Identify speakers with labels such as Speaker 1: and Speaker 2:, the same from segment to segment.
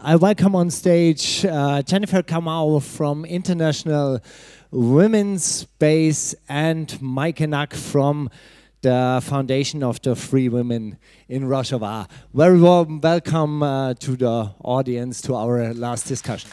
Speaker 1: I welcome on stage uh, Jennifer Kamau from International Women's Space and Meike Nack from the Foundation of the Free Women in Rojava. Very warm welcome uh, to the audience to our last discussion.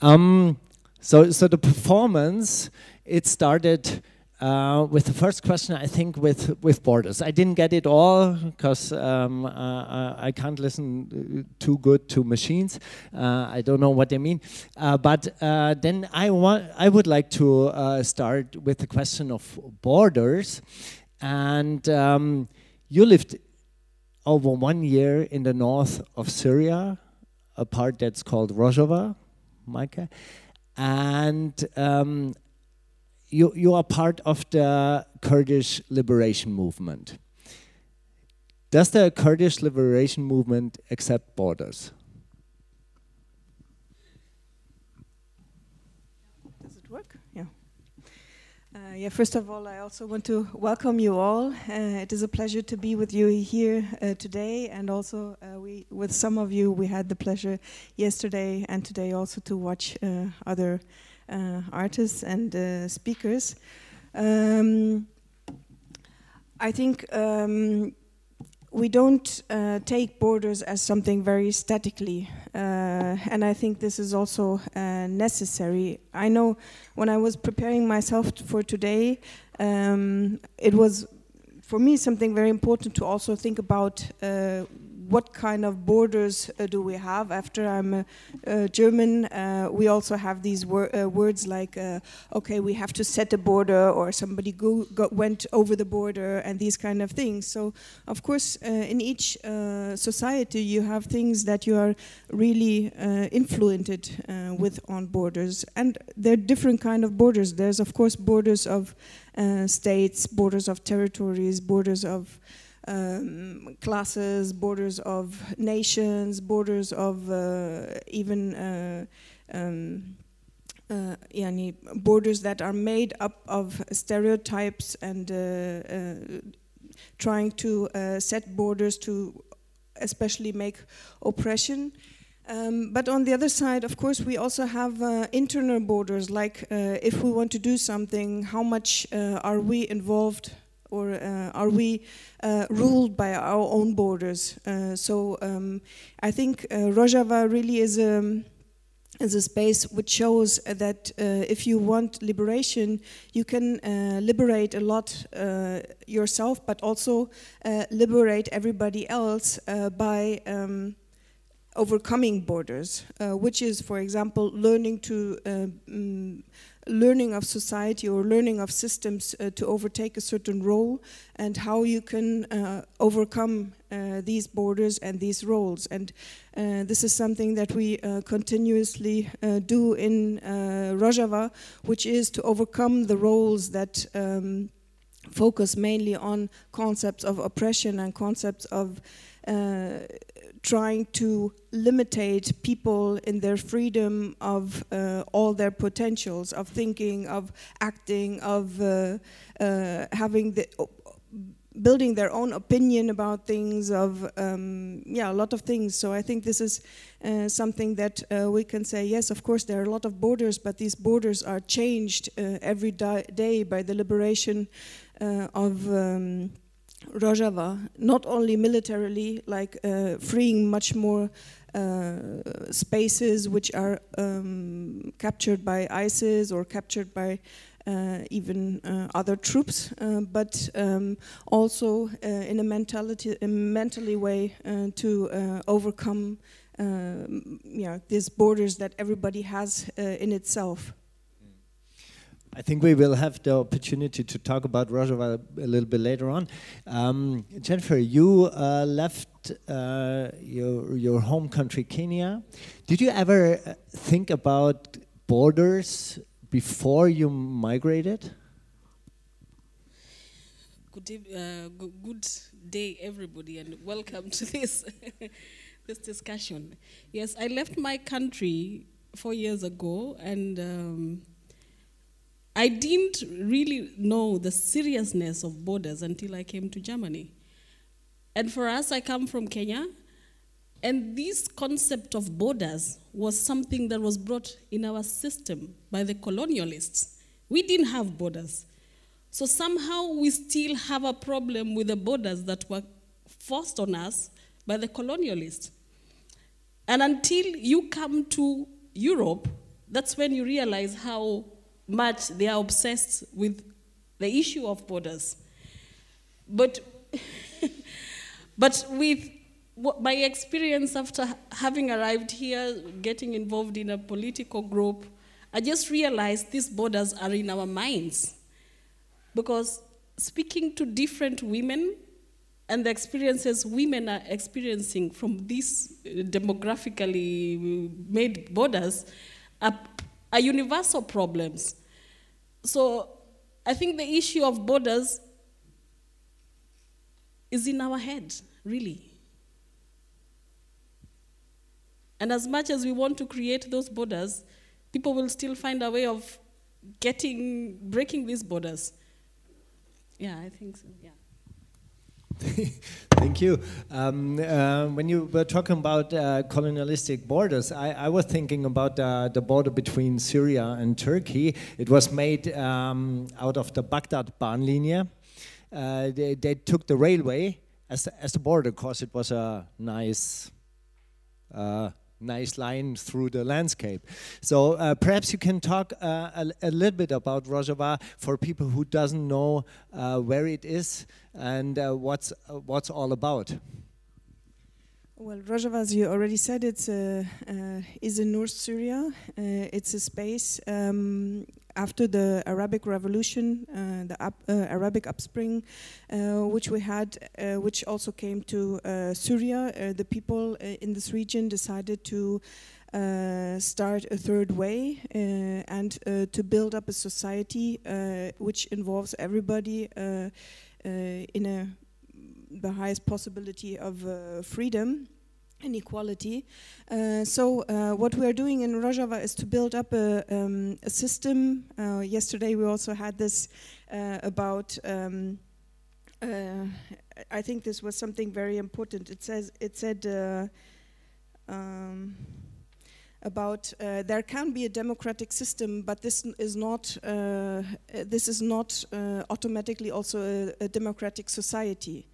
Speaker 1: Um, so, so the performance it started uh, with the first question, I think with with borders. I didn't get it all because um, uh, I can't listen too good to machines. Uh, I don't know what they mean. Uh, but uh, then I want I would like to uh, start with the question of borders, and um, you lived over one year in the north of Syria, a part that's called Rojava, Meike, and um, you, you are part of the Kurdish liberation movement. Does the Kurdish liberation movement accept borders?
Speaker 2: Does it work? Yeah. Uh, yeah, first of all, I also want to welcome you all. Uh, it is a pleasure to be with you here uh, today, and also uh, we, with some of you, we had the pleasure yesterday and today also to watch uh, other artists and uh, speakers. Um, I think um, we don't uh, take borders as something very statically, uh, and I think this is also uh, necessary. I know when I was preparing myself for today, um, it was for me something very important to also think about uh, what kind of borders uh, do we have? After I'm German, uh, we also have these wor uh, words like, uh, okay, we have to set a border, or somebody go, go went over the border, and these kind of things. So, of course, in each society, you have things that you are really influenced with on borders, and there are different kind of borders. There's, of course, borders of states, borders of territories, borders of um, classes, borders of nations, borders of uh, even uh, um, uh, borders that are made up of stereotypes and uh, uh, trying to uh, set borders to especially make oppression. Um, but on the other side, of course, we also have uh, internal borders, like uh, if we want to do something, how much uh, are we involved or uh, are we uh, ruled by our own borders? Uh, so um, I think Rojava really is a um, is a space which shows that uh, if you want liberation, you can uh, liberate a lot uh, yourself, but also liberate everybody else by um, overcoming borders, which is, for example, learning to um, learning of society or learning of systems uh, to overtake a certain role and how you can uh, overcome uh, these borders and these roles. And uh, this is something that we uh, continuously uh, do in Rojava, which is to overcome the roles that um, focus mainly on concepts of oppression and concepts of trying to limitate people in their freedom of uh, all their potentials of thinking, of acting, of uh, uh, having the building their own opinion about things of um, yeah a lot of things. So i think this is uh, something that uh, we can say yes of course there are a lot of borders but these borders are changed uh, every day by the liberation of um, Rojava, not only militarily, like uh, freeing much more uh, spaces which are um, captured by ISIS or captured by uh, even uh, other troops, uh, but um, also uh, in a mentality, a mentally way to overcome, yeah, these borders that everybody has in itself.
Speaker 1: I think we will have the opportunity to talk about Rojava a little bit later on. Um, Jennifer, you uh, left uh, your, your home country, Kenya. Did you ever uh, think about borders before you migrated?
Speaker 3: Good, uh, good day, everybody, and welcome to this, this discussion. Yes, I left my country four years ago, and um, I didn't really know the seriousness of borders until I came to Germany. And for us, I come from Kenya, and this concept of borders was something that was brought in our system by the colonialists. We didn't have borders. So somehow we still have a problem with the borders that were forced on us by the colonialists. And until you come to Europe, that's when you realize how much they are obsessed with the issue of borders. But, but with my experience after having arrived here, getting involved in a political group, I just realized these borders are in our minds. Because speaking to different women and the experiences women are experiencing from these uh, demographically made borders are, are universal problems. So I think the issue of borders is in our head, really. And as much as we want to create those borders, people will still find a way of getting, breaking these borders. Yeah, I think so, yeah.
Speaker 1: Thank you. Um, uh, when you were talking about uh, colonialistic borders, I, I, was thinking about uh, the border between Syria and Turkey. It was made um, out of the Baghdad Bahnlinie. Uh, they, they, took the railway as, as the border because it was a nice uh, nice line through the landscape. So uh, perhaps you can talk uh, a, a, little bit about Rojava for people who doesn't know uh, where it is and uh, what's uh, what's all about.
Speaker 2: Well, Rojava, as you already said, it's uh, is in North Syria. it's a space um, after the Arabic Revolution, uh, the up, uh, Arabic upspring, uh, which we had, uh, which also came to uh, Syria, uh, the people in this region decided to start a third way and to build up a society which involves everybody in a, the highest possibility of freedom and equality. Uh, so uh, what we are doing in Rojava is to build up a, um, a system. Uh, yesterday we also had this uh, about. Um, uh, I think this was something very important. It says it said uh, um, about there can be a democratic system, but this is not this is not automatically also a, a democratic society.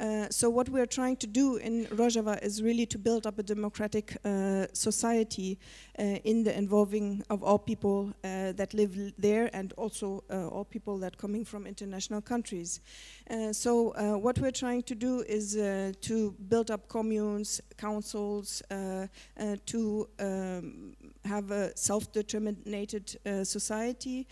Speaker 2: Uh, so what we are trying to do in Rojava is really to build up a democratic uh, society uh, in the involving of all people uh, that live there and also uh, all people that coming from international countries. so what we're trying to do is to build up communes, councils, to um, have a self-determinated society,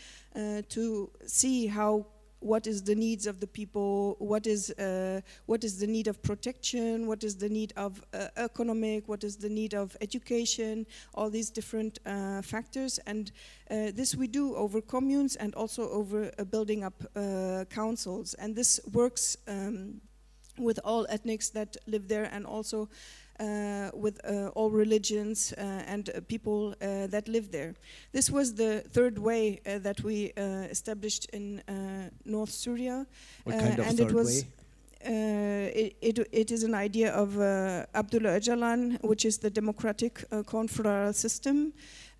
Speaker 2: to see how what is the needs of the people, what is, uh, what is the need of protection, what is the need of uh, economic, what is the need of education, all these different uh, factors. And uh, this we do over communes and also over uh, building up uh, councils. And this works um, with all ethnics that live there and also with uh, all religions uh, and people that live there. This was the third way that we established in North Syria.
Speaker 1: What kind of and third it was, way?
Speaker 2: Uh, it, it, it is an idea of uh, Abdullah Öcalan, which is the democratic uh, confederal system.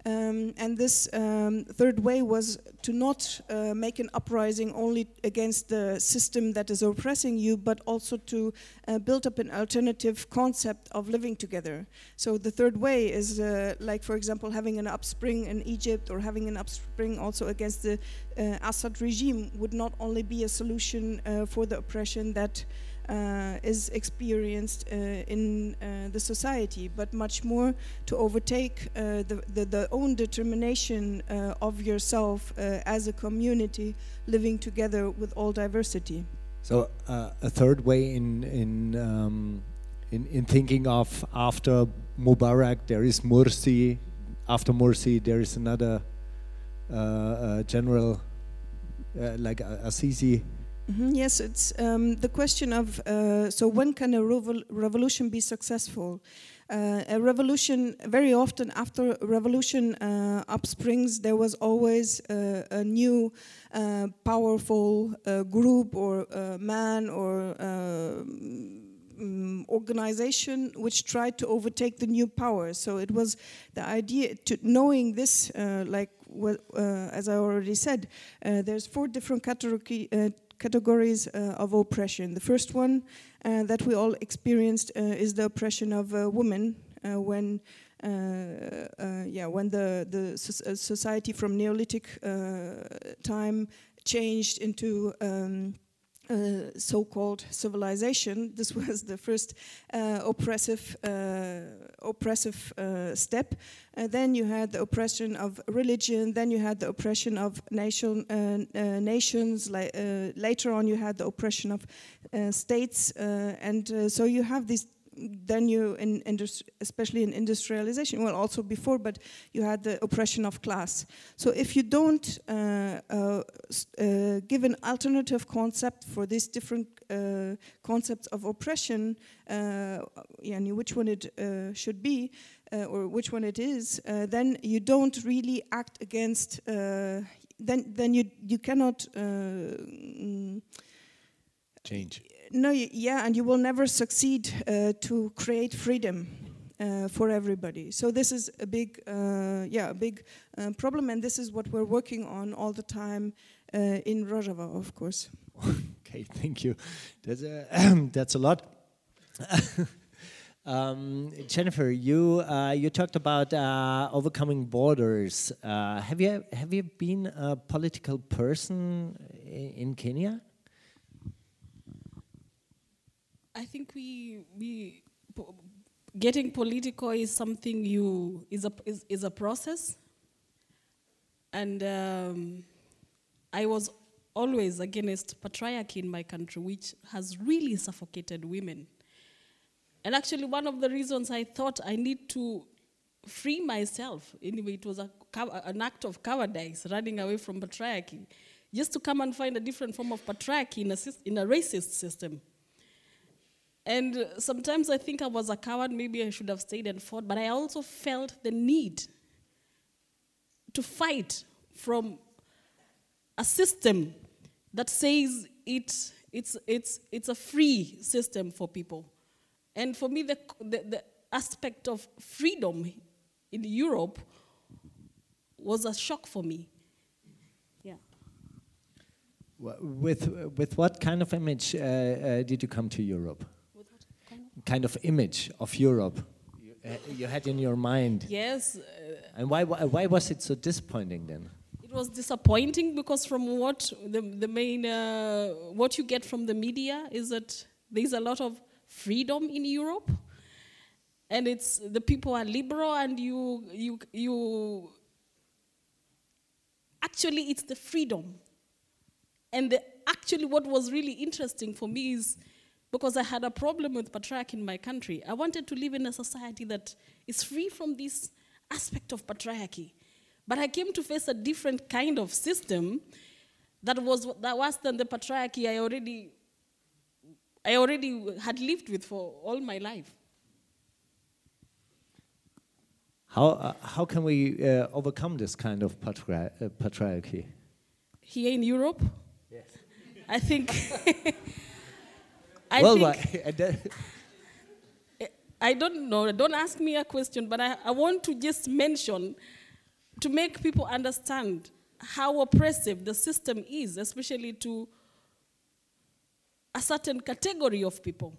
Speaker 2: Um, and this um, third way was to not uh, make an uprising only against the system that is oppressing you, but also to uh, build up an alternative concept of living together. So the third way is uh, like, for example, having an upspring in Egypt or having an upspring also against the uh, Assad regime would not only be a solution uh, for the oppression that is experienced uh, in uh, the society, but much more to overtake the, the, the, own determination of yourself as a community living together with all diversity.
Speaker 1: So a third way in in um, in, in thinking of after Mubarak, there is Morsi. After Morsi, there is another uh, uh, general uh, like as-Sisi
Speaker 2: Mhm, Yes, it's um, the question of uh, so when can a revol- revolution be successful? Uh, a revolution, very often after revolution uh, upsprings, there was always uh, a new uh, powerful uh, group or uh, man or mm, organization which tried to overtake the new power. So it was the idea to knowing this, like as I already said, there's four different category, uh, categories uh, of oppression. The first one uh, that we all experienced uh, is the oppression of women when. Yeah, when the the soc- society from Neolithic time changed into um, uh, so-called civilization. This was the first uh, oppressive uh, oppressive uh, step. Uh, then you had the oppression of religion. Then you had the oppression of nation uh, nations. Later on, you had the oppression of states, and so you have these. Then you, in, especially in industrialization, well, also before, but you had the oppression of class. So if you don't uh, uh, uh, give an alternative concept for these different uh, concepts of oppression, uh, which one it uh, should be or which one it is, then you don't really act against. Then, then you you cannot. Mm,
Speaker 1: Change.
Speaker 2: No, yeah, and you will never succeed uh, to create freedom uh, for everybody. So this is a big, uh, yeah, a big uh, problem, and this is what we're working on all the time uh, in Rojava, of course.
Speaker 1: Okay, thank you. That's a, that's a lot. um, Jennifer, you uh, you talked about overcoming borders. Have you have you been a political person in Kenya?
Speaker 3: I think we we po- getting political is something you is a is, is a process, and um, I was always against patriarchy in my country, which has really suffocated women. And actually, one of the reasons I thought I need to free myself, anyway, it was a, an act of cowardice, running away from patriarchy, just to come and find a different form of patriarchy in a, in a racist system. And sometimes I think I was a coward, maybe I should have stayed and fought, but I also felt the need to fight from a system that says it, it's, it's, it's a free system for people. And for me, the, the, the aspect of freedom in Europe was a shock for me. Yeah.
Speaker 1: With with what kind of image uh, uh, did you come to Europe? Kind of image of Europe you, uh, you had in your mind,
Speaker 3: Yes, uh,
Speaker 1: and why why why was it so disappointing then?
Speaker 3: It was disappointing because from what the, the main uh, what you get from the media is that there's a lot of freedom in Europe, and it's the people are liberal, and you you you actually it's the freedom, and the, actually what was really interesting for me is because I had a problem with patriarchy in my country. I wanted to live in a society that is free from this aspect of patriarchy. But I came to face a different kind of system that was that worse than the patriarchy I already I already had lived with for all my life.
Speaker 1: How uh, how can we uh, overcome this kind of patri- uh, patriarchy?
Speaker 3: Here in Europe,
Speaker 1: Yes.
Speaker 3: I think I
Speaker 1: well,
Speaker 3: think
Speaker 1: why- and then-
Speaker 3: I don't know, don't ask me a question, but I, I want to just mention to make people understand how oppressive the system is, especially to a certain category of people.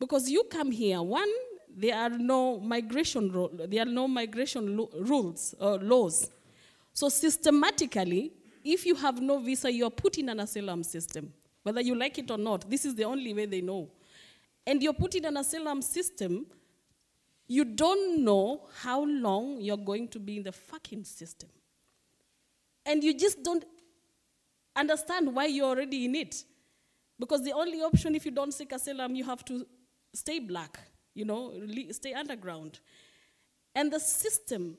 Speaker 3: Because you come here, one, there are no migration there are no migration lo- rules or laws. So systematically, if you have no visa, you are put in an asylum system, whether you like it or not. This is the only way they know. And you're put in an asylum system, you don't know how long you're going to be in the fucking system. And you just don't understand why you're already in it. Because the only option, if you don't seek asylum, you have to stay black, you know, stay underground. And the system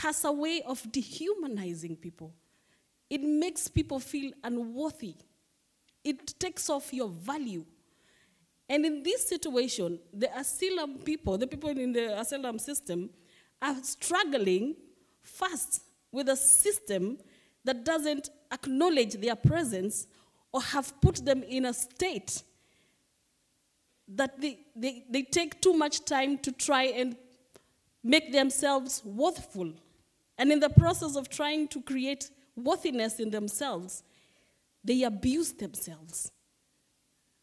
Speaker 3: has a way of dehumanizing people. It makes people feel unworthy it takes off your value. And in this situation, the asylum people, the people in the asylum system, are struggling fast with a system that doesn't acknowledge their presence or have put them in a state that they, they, they take too much time to try and make themselves worthful. And in the process of trying to create worthiness in themselves, they abuse themselves.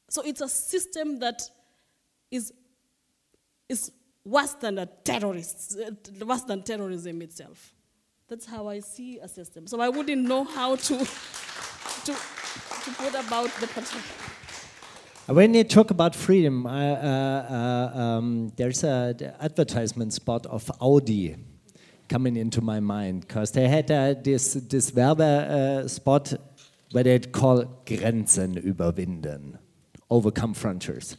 Speaker 3: So it's a system that is, is worse than a terrorist, uh, worse than terrorism itself. That's how I see a system. So I wouldn't know how to, to, to put about the particular.
Speaker 1: When you talk about freedom, uh, uh, um, there's an advertisement spot of Audi coming into my mind because they had uh, this this Werbe uh, spot where they'd call Grenzen überwinden, overcome frontiers.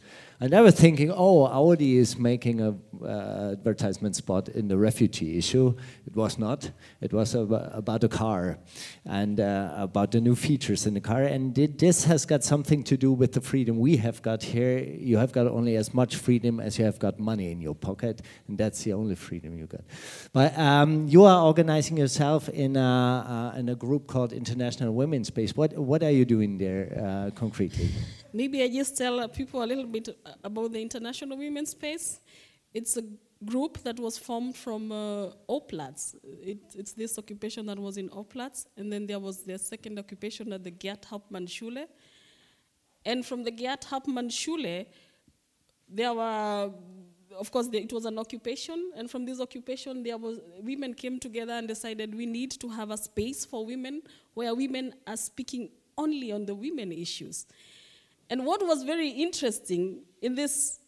Speaker 1: I was thinking, oh, Audi is making a uh, advertisement spot in the refugee issue. It was not. It was about a car and uh, about the new features in the car. And this has got something to do with the freedom we have got here. You have got only as much freedom as you have got money in your pocket, and that's the only freedom you got. But um, you are organizing yourself in a, uh, in a group called International Women's Space. What what are you doing there uh, concretely?
Speaker 3: Maybe I just tell people a little bit about the International Women's Space. It's a group that was formed from uh, Oplatz. It, it's this occupation that was in Oplatz, and then there was the second occupation at the Gerhart Hauptmann Schule. And from the Gerhart Hauptmann Schule, there were, of course, the, it was an occupation, and from this occupation, there was women came together and decided we need to have a space for women where women are speaking only on the women issues. And what was very interesting in this,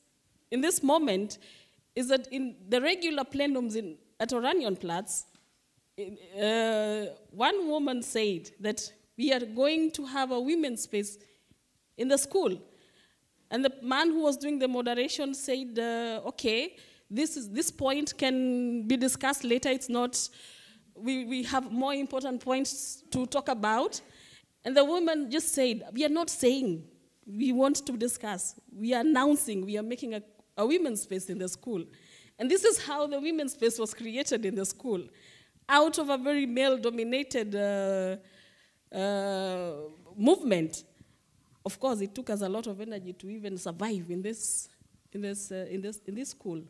Speaker 3: in this moment is that in the regular plenums in, at Oranienplatz, uh, one woman said that we are going to have a women's space in the school. And the man who was doing the moderation said, uh, okay, this, is, this point can be discussed later. It's not, we, we have more important points to talk about. And the woman just said, we are not saying we want to discuss. We are announcing, we are making a, a women's space in the school. And this is how the women's space was created in the school out of a very male dominated uh, uh, movement. Of course, it took us a lot of energy to even survive in this, in, this, uh, in, this, in this school.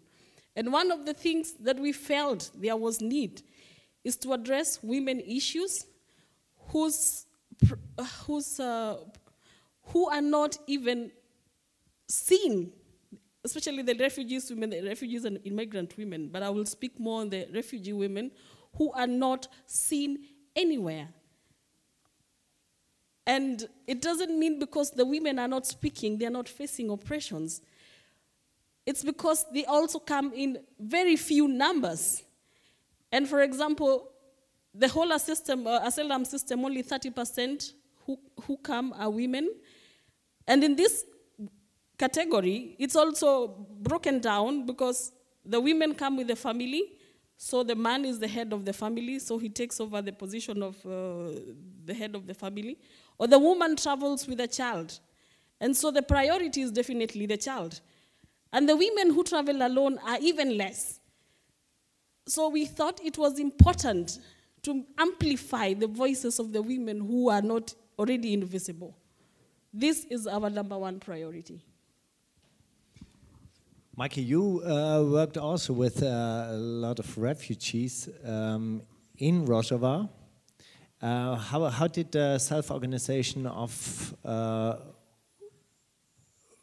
Speaker 3: And one of the things that we felt there was need is to address women issues whose, whose uh, who are not even seen, especially the refugees women, the refugees and immigrant women, but I will speak more on the refugee women who are not seen anywhere. And it doesn't mean because the women are not speaking, they're not facing oppressions. It's because they also come in very few numbers. And for example, the whole system, uh, asylum system, only 30% who, who come are women. And in this category, it's also broken down because the women come with the family, so the man is the head of the family, so he takes over the position of uh, the head of the family. Or the woman travels with a child, and so the priority is definitely the child. And the women who travel alone are even less. So we thought it was important to amplify the voices of the women who are not already invisible. This is our number one priority.
Speaker 1: Meike, you uh, worked also with uh, a lot of refugees um, in Rojava. Uh, how, how did the self-organization of uh,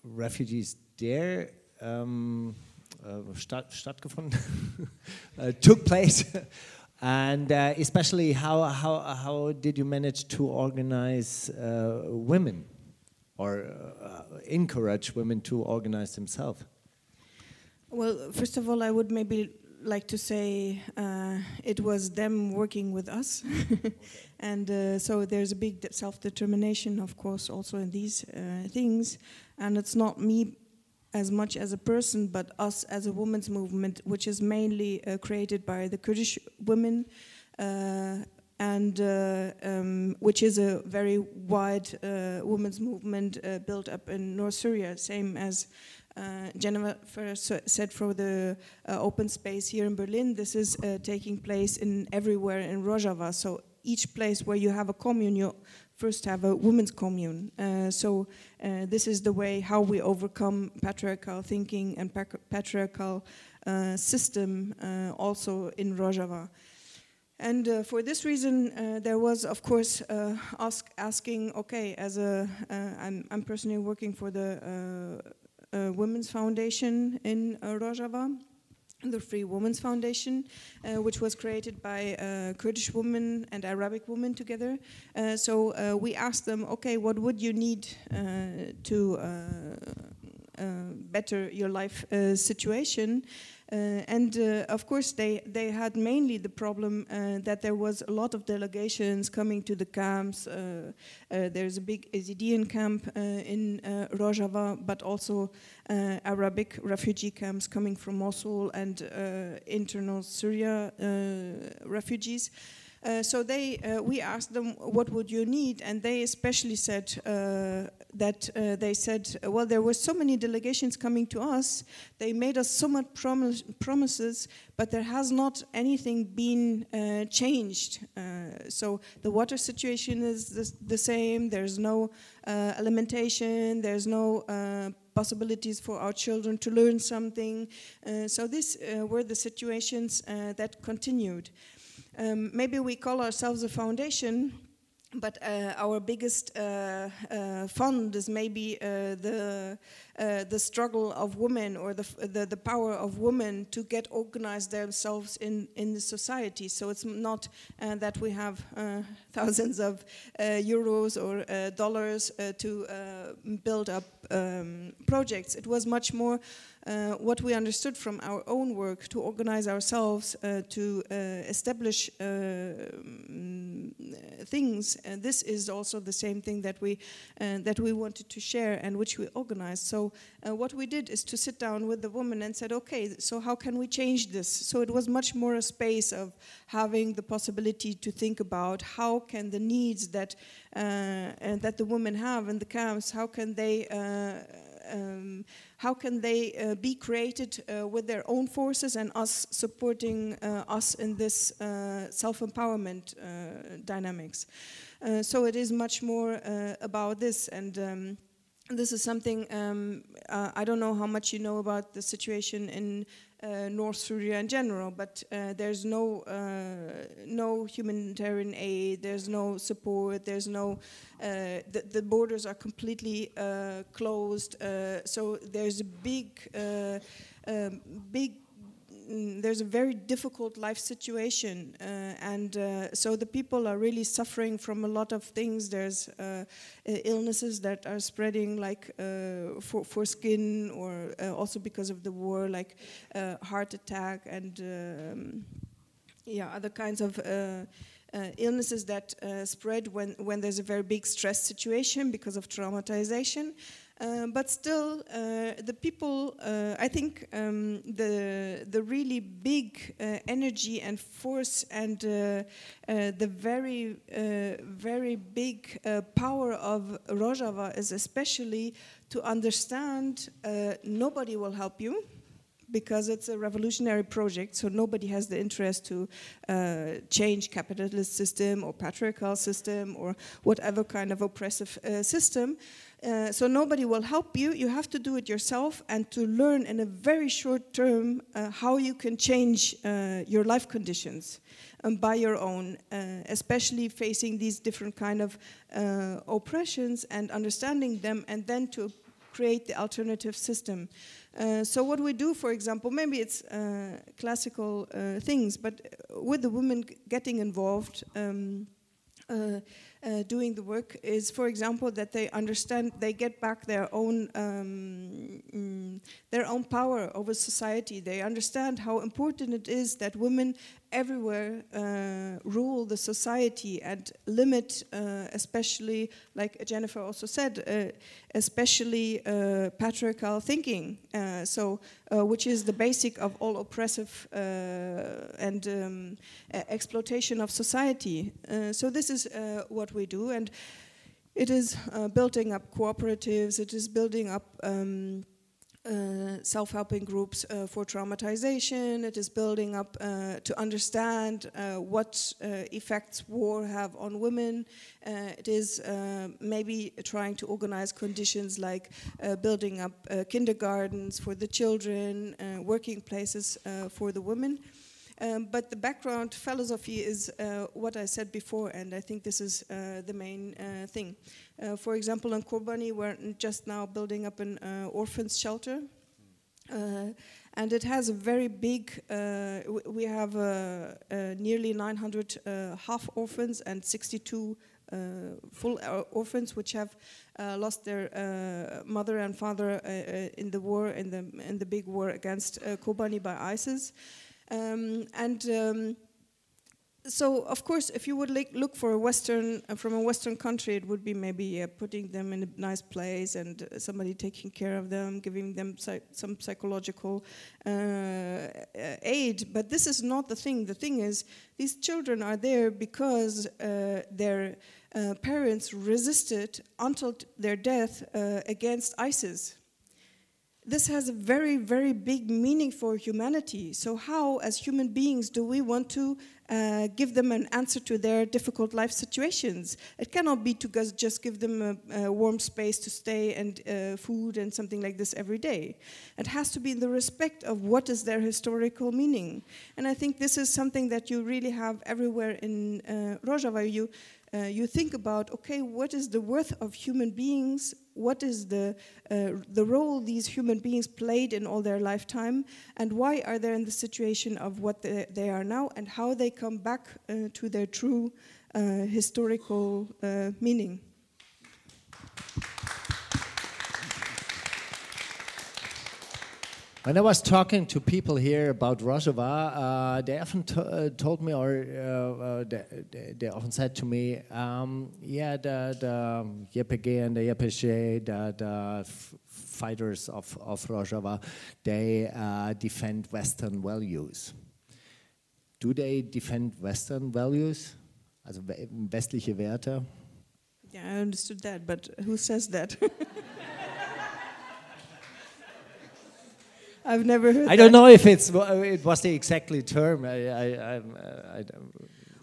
Speaker 1: refugees there um, uh, statt, stattgefunden, uh, took place? and especially how, how, how did you manage to organize women or uh, encourage women to organize themselves?
Speaker 2: Well, first of all, I would maybe like to say uh, it was them working with us. and uh, so there's a big self determination, of course, also in these uh, things. And it's not me as much as a person, but us as a women's movement, which is mainly uh, created by the Kurdish women uh, and uh, um, which is a very wide uh, women's movement uh, built up in North Syria, same as uh, Jennifer said for the uh, open space here in Berlin. This is uh, taking place in everywhere in Rojava. So each place where you have a commune, you first have a women's commune. So this is the way how we overcome patriarchal thinking and patriarchal system also in Rojava. And uh, for this reason, uh, there was, of course, uh, ask, asking, okay, as a, I'm, I'm personally working for the Women's Foundation in Rojava, the Free Women's Foundation, uh, which was created by uh, Kurdish women and Arabic women together. Uh, so we asked them, okay, what would you need to better your life situation? Uh, and uh, of course, they, they had mainly the problem uh, that there was a lot of delegations coming to the camps. Uh, uh, there's a big Yazidin camp uh, in Rojava, but also Arabic refugee camps coming from Mosul and internal Syria refugees. Uh, so they, uh, we asked them, what would you need? And they especially said uh, that uh, they said, well, there were so many delegations coming to us. They made us so much promise, promises, but there has not anything been uh, changed. so the water situation is the, the same. There's no alimentation. There's no possibilities for our children to learn something. so these were the situations that continued. Um, maybe we call ourselves a foundation, but uh, our biggest uh, uh, fund is maybe uh, the uh, the struggle of women or the, the, the power of women to get organized themselves in in the society. So it's not uh, that we have thousands of euros or dollars to build up um, projects. It was much more. Uh, what we understood from our own work to organize ourselves uh, to uh, establish um, things. And this is also the same thing that we that we wanted to share and which we organized. So what we did is to sit down with the woman and said, okay, so how can we change this? So it was much more a space of having the possibility to think about how can the needs that that the women have in the camps, how can they um, how can they uh, be created uh, with their own forces and us supporting uh, us in this uh, self-empowerment uh, dynamics. So it is much more about this and um, this is something um, I don't know how much you know about the situation in North Syria in general, but uh, there's no uh, no humanitarian aid, there's no support, there's no uh, the, the, borders are completely uh, closed, uh, so there's a big um, big Mm, there's a very difficult life situation, uh, and uh, so the people are really suffering from a lot of things. There's uh, illnesses that are spreading, like uh, for for skin, or uh, also because of the war, like uh, heart attack and um, yeah, other kinds of. illnesses that spread when, when there's a very big stress situation because of traumatization. Uh, but still, uh, the people, uh, I think um, the, the really big uh, energy and force and uh, the very, very big power of Rojava is especially to understand nobody will help you because it's a revolutionary project, so nobody has the interest to uh, change capitalist system or patriarchal system or whatever kind of oppressive uh, system. Uh, so nobody will help you. You have to do it yourself and to learn in a very short term uh, how you can change uh, your life conditions um, by your own, uh, especially facing these different kind of uh, oppressions and understanding them, and then to create the alternative system. so what we do, for example, maybe it's classical things, but with the women getting involved. Um, uh, uh, doing the work is, for example, that they understand, they get back their own um, mm, their own power over society. They understand how important it is that women everywhere uh, rule the society and limit, uh, especially, like Jennifer also said, uh, especially uh, patriarchal thinking. Uh, so, uh, which is the basic of all oppressive and um, exploitation of society. so, this is what we do, and it is building up cooperatives. It is building up. Um, self-helping groups uh, for traumatization. It is building up uh, to understand uh, what uh, effects war have on women. it is maybe trying to organize conditions like building up kindergartens for the children, working places for the women. Um, but the background philosophy is uh, what I said before, and I think this is uh, the main uh, thing. Uh, for example, in Kobani, we're just now building up an uh, orphans shelter. Uh, and it has a very big, uh, we have uh, uh, nearly 900 half orphans and 62 full orphans which have lost their mother and father in the war, in the, in the big war against Kobani by ISIS. Um, and um, so, of course, if you would look for a Western, uh, from a Western country, it would be maybe uh, putting them in a nice place and uh, somebody taking care of them, giving them some psychological uh, uh, aid. But this is not the thing. The thing is, these children are there because uh, their parents resisted until their death against ISIS this has a very, very big meaning for humanity. So, how, as human beings, do we want to uh, give them an answer to their difficult life situations? It cannot be to just give them a, a warm space to stay and uh, food and something like this every day. It has to be in the respect of what is their historical meaning. And I think this is something that you really have everywhere in uh, Rojava. You uh, you think about okay what is the worth of human beings what is the uh, the role these human beings played in all their lifetime and why are they in the situation of what they, they are now and how they come back uh, to their true uh, historical uh, meaning
Speaker 1: When I was talking to people here about Rojava, uh, they often uh, told me, or uh, uh they, they, often said to me, um, yeah, the, the YPG and the YPG, the, the fighters of, of Rojava, they uh, defend Western values. Do they defend Western values? Also westliche Werte?
Speaker 2: Yeah, I understood that, but who says that? I've never heard.
Speaker 1: I don't know if it's it was the exactly term. I, I, I, I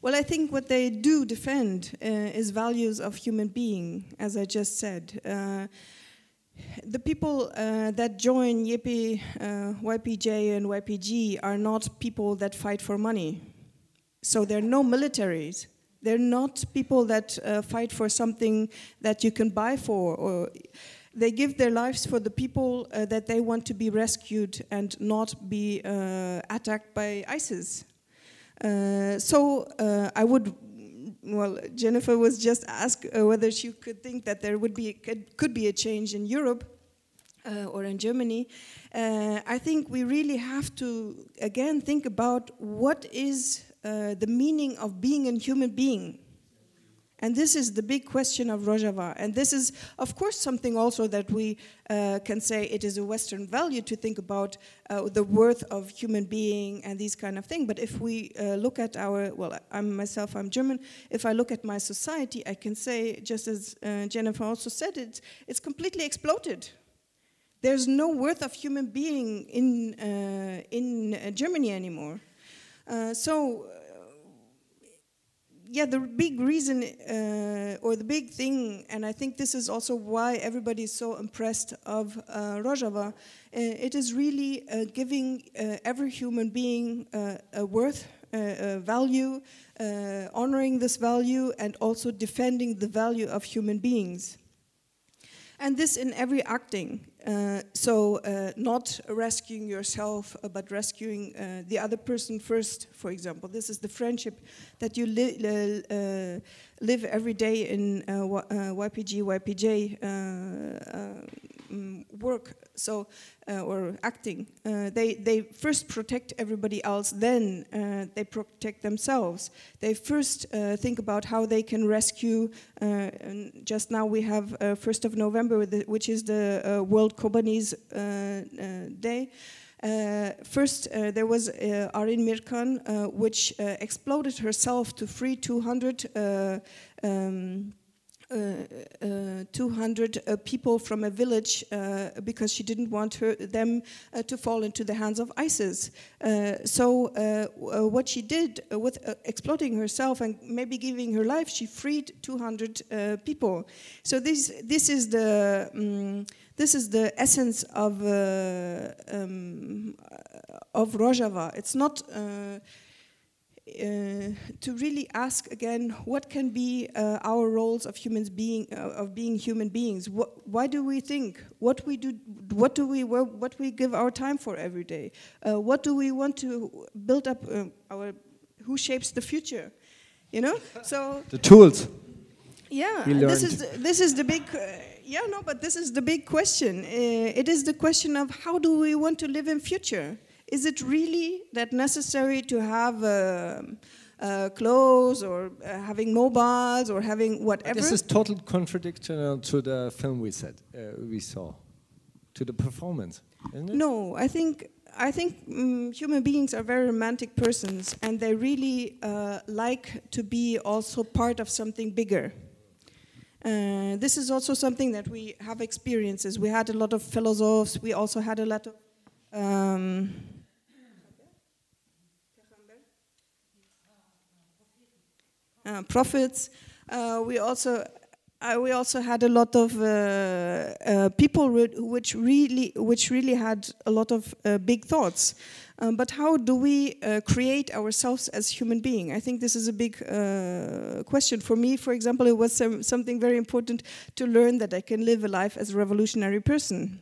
Speaker 2: well, I think what they do defend uh, is values of human being, as I just said. Uh, the people uh, that join YPG, uh, YPJ and YPG are not people that fight for money. So they're no militaries. They're not people that uh, fight for something that you can buy for or they give their lives for the people uh, that they want to be rescued and not be uh, attacked by ISIS. Uh, so uh, I would, well, Jennifer was just asked uh, whether she could think that there would be could, could be a change in Europe. Uh, or in Germany, I think we really have to again think about what is the meaning of being a human being and this is the big question of Rojava. And this is, of course, something also that we uh, can say it is a Western value to think about uh, the worth of human being and these kind of things. But if we uh, look at our, well, I'm myself, I'm German. If I look at my society, I can say, just as uh, Jennifer also said, it, it's completely exploded. There's no worth of human being in, uh, in uh, Germany anymore. so yeah, the big reason uh, or the big thing, and I think this is also why everybody is so impressed of uh, Rojava, uh, it is really uh, giving uh, every human being uh, a worth, a value, honoring this value, and also defending the value of human beings. And this in every acting. Uh, so, uh, not rescuing yourself, uh, but rescuing uh, the other person first, for example. This is the friendship that you li uh, live every day in YPG, YPJ um, work so uh, or acting. Uh, they they first protect everybody else, then uh, they protect themselves. They first uh, think about how they can rescue. Uh, just now we have uh, first of November, which is the World Kobanese Day. Uh, first, uh, there was uh, Arin Mirkan, which exploded herself to free 200 um, uh, uh, 200 uh, people from a village because she didn't want her, them to fall into the hands of ISIS. so what she did with exploiting herself and maybe giving her life, she freed 200 people. So this this is the um, this is the essence of uh, um, of Rojava. It's not uh, uh, to really ask again what can be uh, our roles of humans being uh, of being human beings? What, why do we think? What we do what do we what we give our time for every day? Uh, what do we want to build up uh, our who shapes the future? You know? So
Speaker 1: the tools.
Speaker 2: Yeah this is this is the big yeah no but this is the big question. It is the question of how do we want to live in future is it really that necessary to have uh, uh, clothes or uh, having mobiles or having whatever?
Speaker 1: This is total contradiction to the film we said uh, we saw, to the performance, isn't it?
Speaker 2: No, I think I think um, human beings are very romantic persons, and they really uh, like to be also part of something bigger. Uh, this is also something that we have experiences. We had a lot of philosophers. We also had a lot of um, uh, prophets. Uh, we also uh, we also had a lot of uh, uh, people which really which really had a lot of uh, big thoughts. Um, but how do we create ourselves as human beings? I think this is a big question for me. For example, it was some, something very important to learn that I can live a life as a revolutionary person.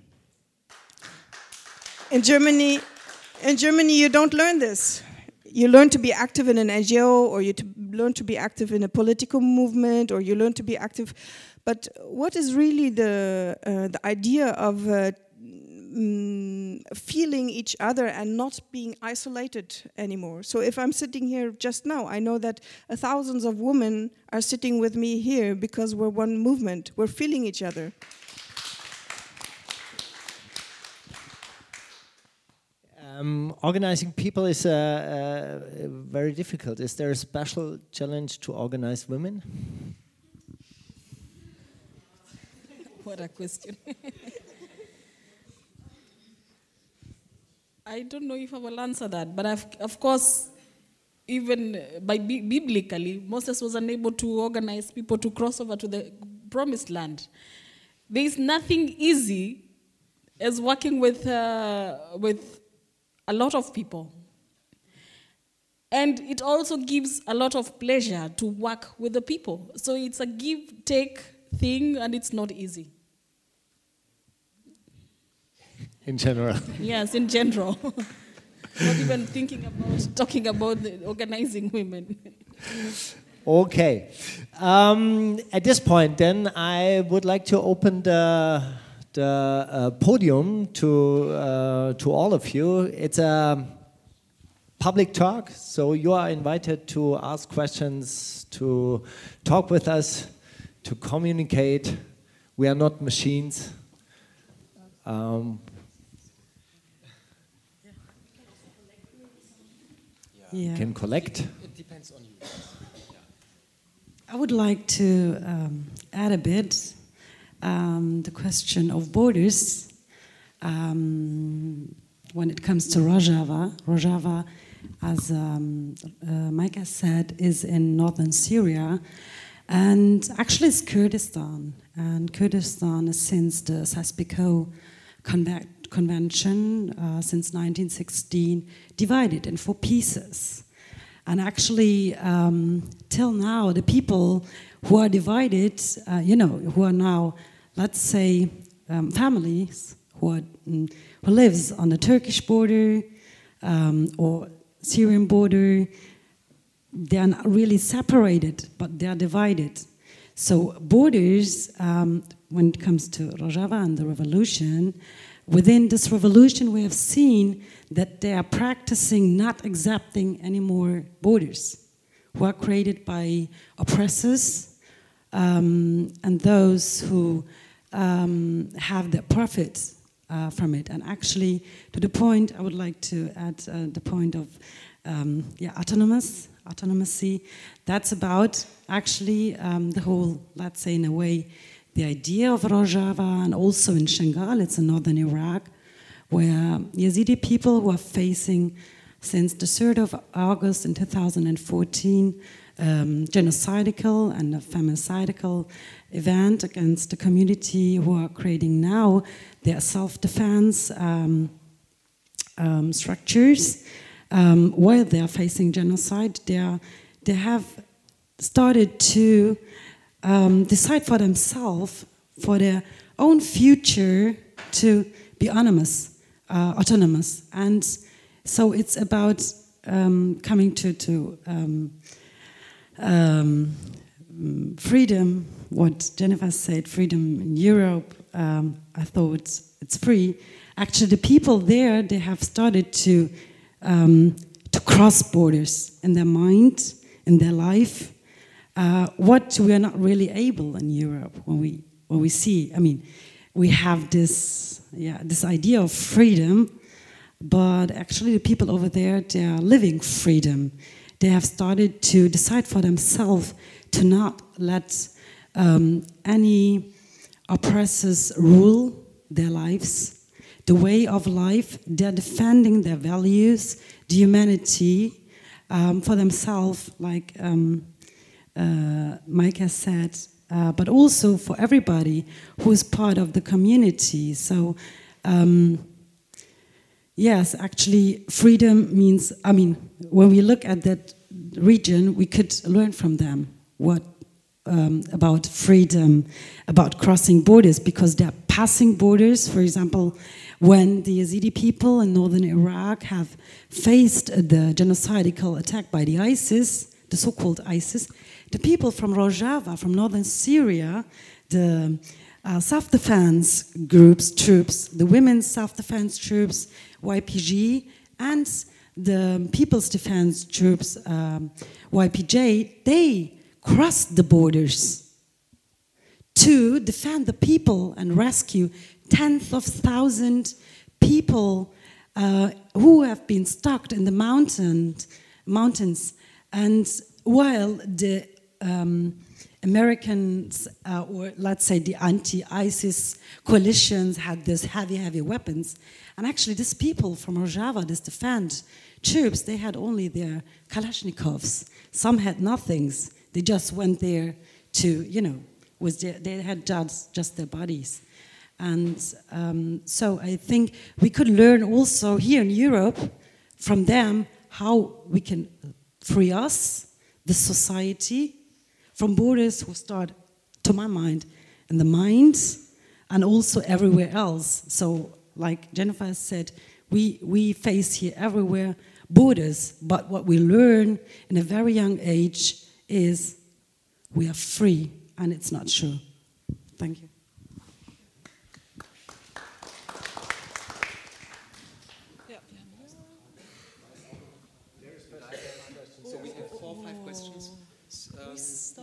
Speaker 2: In Germany, in Germany, you don't learn this you learn to be active in an NGO, or you to learn to be active in a political movement, or you learn to be active. But what is really the uh, the idea of uh, mm, feeling each other and not being isolated anymore? So if I'm sitting here just now, I know that thousands of women are sitting with me here because we're one movement. We're feeling each other.
Speaker 1: Um, organizing people is uh, uh, very difficult. Is there a special challenge to organize women?
Speaker 3: what a question. I don't know if I will answer that, but I've, of course, even by biblically, Moses was unable to organize people to cross over to the promised land. There is nothing easy as working with, uh, with a lot of people. And it also gives a lot of pleasure to work with the people. So it's a give take thing and it's not easy.
Speaker 1: In general.
Speaker 3: yes, in general. not even thinking about talking about organizing women.
Speaker 1: okay. Um, at this point, then, I would like to open the the uh, podium to uh, to all of you. It's a public talk, so you are invited to ask questions, to talk with us, to communicate. We are not machines. Um, yeah. Can collect.
Speaker 4: It depends on you.
Speaker 5: I would like to um, add a bit um, the question of borders um, when it comes to Rojava. Rojava, as um, uh, Meike said, is in northern Syria. And actually, it's Kurdistan. And Kurdistan since the Sykes-Picot Convention, uh, since 1916, divided in four pieces. And actually, um, till now, the people who are divided, uh, you know, who are now, let's say, um, families who, are, mm, who lives on the Turkish border um, or Syrian border, they are not really separated, but they are divided. So borders um, when it comes to Rojava and the revolution, within this revolution, we have seen that they are practicing not accepting any more borders, who are created by oppressors um, and those who um, have the profits uh, from it. And actually, to the point, I would like to add uh, the point of um, yeah, autonomous, autonomy. That's about actually um, the whole, let's say, in a way, the idea of Rojava and also in Shingal, it's in northern Iraq, where Yazidi people who are facing since the 3rd of August in 2014 um, genocidal and a femicidal event against the community who are creating now their self-defense um, um, structures um, while they are facing genocide. They, are, they have started to um, decide for themselves, for their own future, to be autonomous, uh, autonomous. And so it's about um, coming to, to um, um, freedom, what Jennifer said, freedom in Europe, um, I thought it's free. Actually, the people there, they have started to, um, to cross borders in their mind, in their life, uh, what we are not really able in Europe when we, when we see, I mean, we have this, yeah, this idea of freedom, but actually the people over there, they are living freedom they have started to decide for themselves to not let um, any oppressors rule their lives, the way of life. They're defending their values, the humanity um, for themselves, like um, uh, Meike has said, uh, but also for everybody who is part of the community. So. Um, Yes, actually, freedom means, I mean, when we look at that region, we could learn from them what um, about freedom, about crossing borders, because they're passing borders. For example, when the Yazidi people in northern Iraq have faced the genocidal attack by the ISIS, the so called ISIS, the people from Rojava, from northern Syria, the uh, self defense groups, troops, the women's self defense troops, YPG, and the People's Defense Troops, um, YPJ, they crossed the borders to defend the people and rescue tens of thousands people uh, who have been stuck in the mountain, mountains. And while the um, Americans, uh, or let's say the anti ISIS coalitions, had these heavy, heavy weapons, and actually, these people from Rojava, these defense troops, they had only their Kalashnikovs. Some had nothings. They just went there to, you know, was they had just, just their bodies. And um, so I think we could learn also here in Europe from them how we can free us, the society, from borders who start, to my mind, in the minds and also everywhere else. So like Jennifer said, we, we face here everywhere borders, but what we learn in a very young age is we are free, and it's not true. Thank you.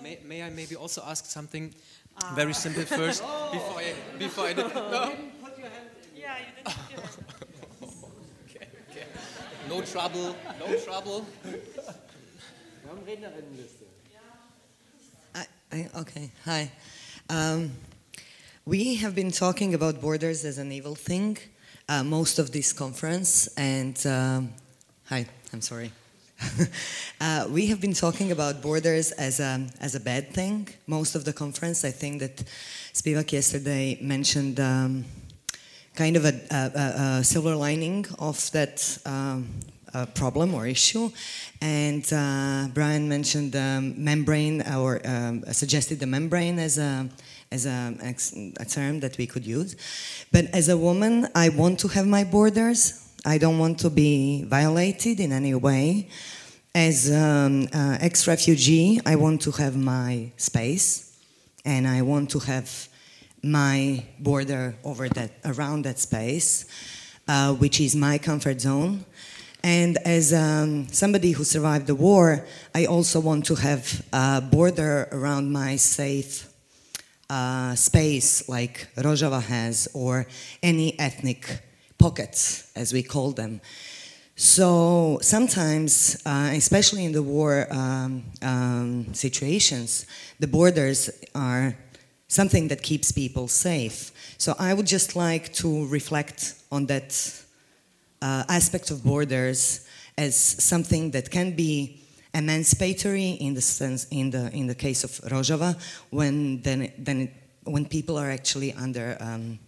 Speaker 4: May, may, I maybe also ask something ah. very simple first before I before I do, no? okay, okay. No trouble, no trouble.
Speaker 6: I, I, okay, hi. Um, we have been talking about borders as an evil thing uh, most of this conference, and um, hi, I'm sorry. uh, we have been talking about borders as a, as a bad thing most of the conference. I think that Spivak yesterday mentioned um, kind of a, a, a silver lining of that um, uh, problem or issue. And uh, Brian mentioned the membrane or um, suggested the membrane as a as a, a, term that we could use. But as a woman, I want to have my borders. I don't want to be violated in any way. As um, uh, ex-refugee, I want to have my space, and I want to have my border over that around that space, uh, which is my comfort zone. And as um, somebody who survived the war, I also want to have a border around my safe uh, space like Rojava has, or any ethnic pockets, as we call them. So sometimes, uh, especially in the war um, um, situations, the borders are something that keeps people safe. So I would just like to reflect on that uh, aspect of borders as something that can be emancipatory in the sense in the in the case of Rojava when then then when people are actually under um,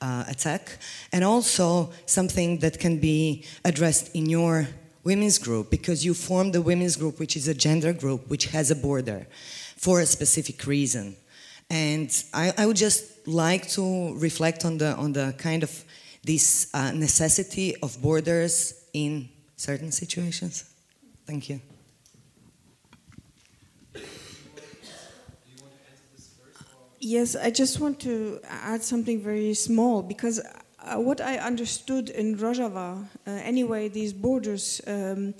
Speaker 6: uh, attack, and also something that can be addressed in your women's group because you form the women's group, which is a gender group which has a border for a specific reason. And I, I would just like to reflect on the on the kind of this uh, necessity of borders in certain situations. Thank you.
Speaker 2: Yes, I just want to add something very small because uh, what I understood in Rojava, uh, anyway, these borders, um,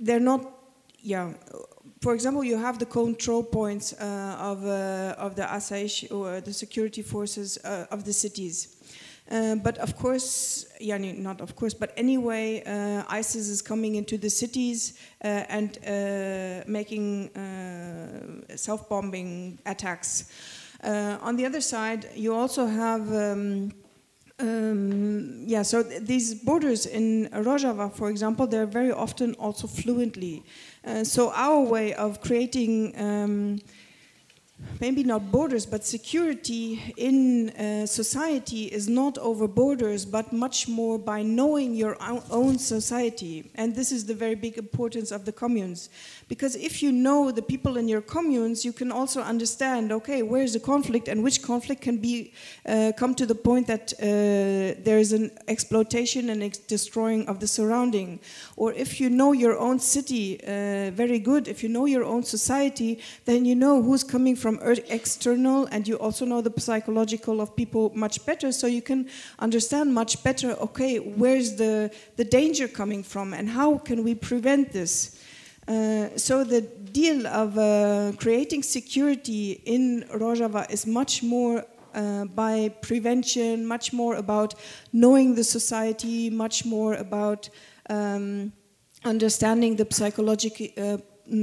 Speaker 2: they're not, yeah. For example, you have the control points uh, of, uh, of the Asayish or the security forces uh, of the cities. Uh, but of course, yeah, not of course, but anyway, uh, ISIS is coming into the cities uh, and making self-bombing attacks. Uh, on the other side, you also have. Um, um, yeah, so th these borders in Rojava, for example, they're very often also fluently. Uh, so our way of creating um, maybe not borders, but security in uh, society is not over borders, but much more by knowing your own society. And this is the very big importance of the communes. Because if you know the people in your communes, you can also understand, okay, where's the conflict and which conflict can be uh, come to the point that uh, there is an exploitation and ex destroying of the surrounding. Or if you know your own city uh, very good, if you know your own society, then you know who's coming from external and you also know the psychological of people much better so you can understand much better okay where's the the danger coming from and how can we prevent this so the deal of uh, creating security in Rojava is much more uh, by prevention, much more about knowing the society, much more about um, understanding the psychological uh,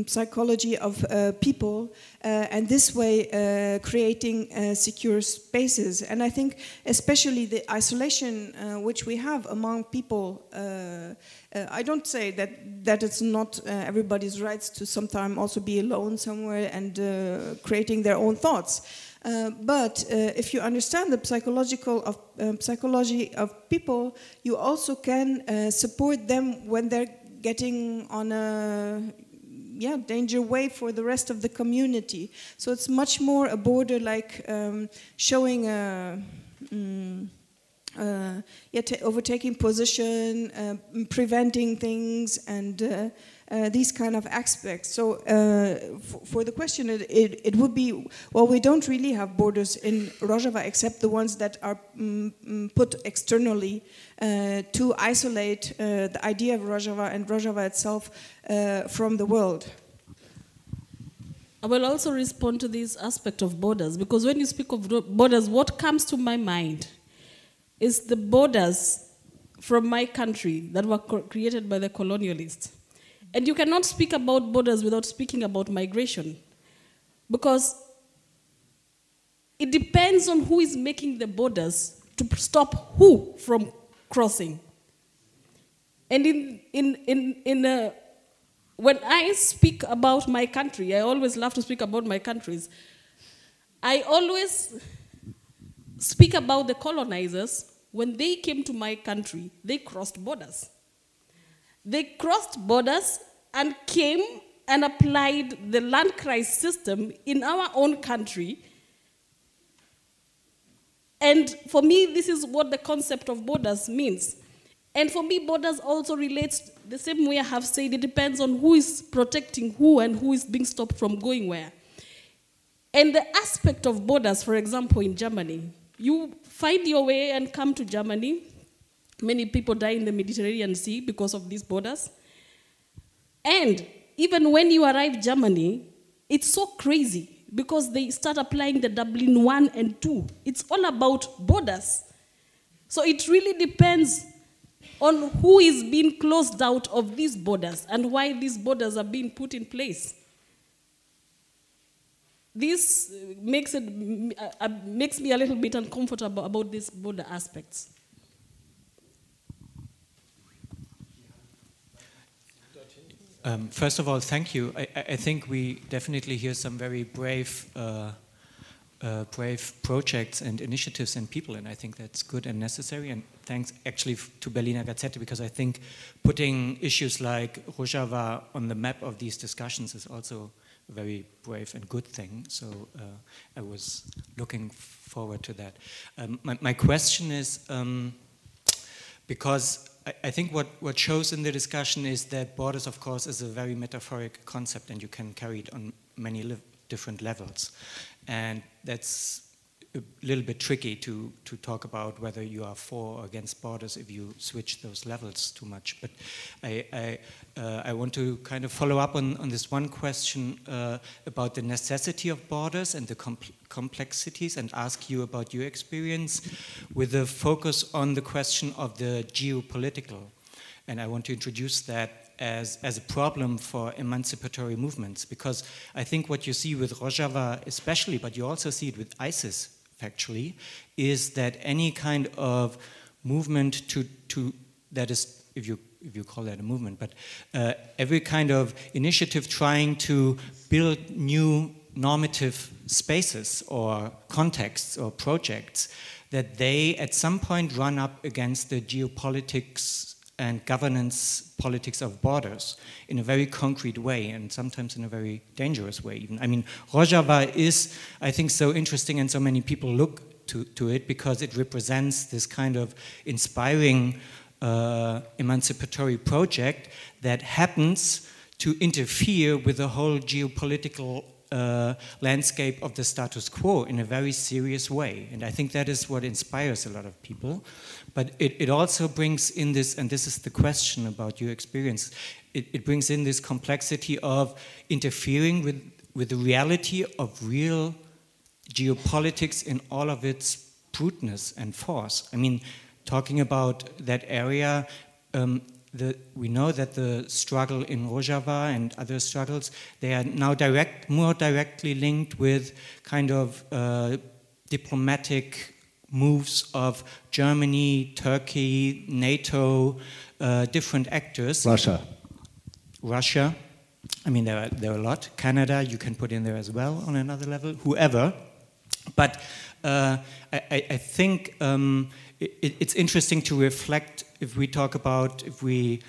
Speaker 2: psychology of uh, people uh, and this way uh, creating uh, secure spaces. And I think especially the isolation uh, which we have among people, uh, I don't say that, that it's not everybody's rights to sometimes also be alone somewhere and creating their own thoughts. but if you understand the psychological of psychology of people, you also can support them when they're getting on a yeah, danger way for the rest of the community. So it's much more a border like um, showing a. Um, uh, yeah, overtaking position, uh, preventing things, and uh, uh, these kind of aspects. So, uh, for the question, it, it, it, would be well, we don't really have borders in Rojava except the ones that are um, put externally uh, to isolate the idea of Rojava and Rojava itself from the world.
Speaker 3: I will also respond to this aspect of borders because when you speak of borders, what comes to my mind is the borders from my country that were created by the colonialists. And you cannot speak about borders without speaking about migration because it depends on who is making the borders to stop who from crossing. And in, in, in, in a, when I speak about my country, I always love to speak about my countries. I always speak about the colonizers. When they came to my country, they crossed borders. They crossed borders and came and applied the land Landkreis system in our own country. And for me, this is what the concept of borders means. And for me, borders also relates the same way I have said, it depends on who is protecting who and who is being stopped from going where. And the aspect of borders, for example, in Germany, you find your way and come to Germany. Many people die in the Mediterranean Sea because of these borders. And even when you arrive Germany, it's so crazy because they start applying the Dublin 1 and 2. It's all about borders. So it really depends on who is being closed out of these borders and why these borders are being put in place. This makes, it, uh, uh, makes me a little bit uncomfortable about these border aspects.
Speaker 4: Um, first of all, thank you. I, I, think we definitely hear some very brave, uh, uh, brave projects and initiatives and people, and I think that's good and necessary. And thanks actually to Berliner Gazette because I think putting issues like Rojava on the map of these discussions is also a very brave and good thing. So uh, I was looking forward to that. Um, my, my, question is um, because I, think what, what shows in the discussion is that borders, of course, is a very metaphoric concept and you can carry it on many different levels. And that's a little bit tricky to, to talk about whether you are for or against borders if you switch those levels too much. But I, I, uh, I want to kind of follow up on, on this one question uh, about the necessity of borders and the complexities and ask you about your experience with a focus on the question of the geopolitical. And I want to introduce that as, as a problem for emancipatory movements because I think what you see with Rojava, especially, but you also see it with ISIS factually, is that any kind of movement to, to that is, if you if you call that a movement, but uh, every kind of initiative trying to build new normative spaces or contexts or projects that they at some point run up against the geopolitics and governance politics of borders in a very concrete way and sometimes in a very dangerous way even. I mean, Rojava is, I think, so interesting and so many people look to, to it because it represents this kind of inspiring uh, emancipatory project that happens to interfere with the whole geopolitical uh, landscape of the status quo in a very serious way. And I think that is what inspires a lot of people. But it, it also brings in this, and this is the question about your experience, it, it brings in this complexity of interfering with, with the reality of real geopolitics in all of its bruteness and force. I mean, talking about that area, um, the, we know that the struggle in Rojava and other struggles, they are now direct, more directly linked with kind of uh, diplomatic moves of Germany, Turkey, NATO, uh, different actors.
Speaker 1: Russia.
Speaker 4: Russia. I mean, there are, there are a lot. Canada, you can put in there as well on another level, whoever. But uh, I, I, think um, it, it's interesting to reflect if we talk about, if we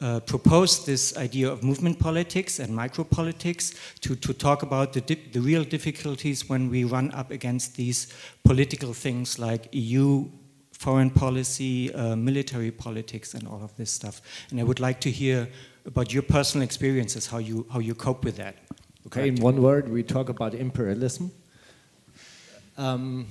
Speaker 4: uh, proposed this idea of movement politics and micropolitics to, to talk about the, the real difficulties when we run up against these political things like EU foreign policy, uh, military politics, and all of this stuff. And I would like to hear about your personal experiences, how you, how you cope with that.
Speaker 1: Okay, in one word, we talk about imperialism. Um,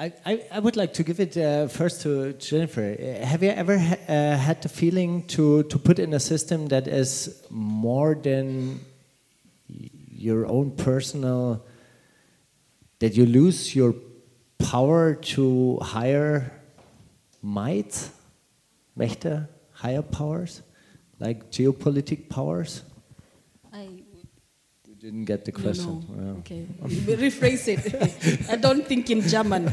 Speaker 1: I, I, would like to give it uh, first to Jennifer. Have you ever ha uh, had the feeling to, to put in a system that is more than your own personal, that you lose your power to higher might, Mächte, higher powers, like geopolitic powers? Didn't get the question.
Speaker 3: No, no. Okay, rephrase it. I don't think in German.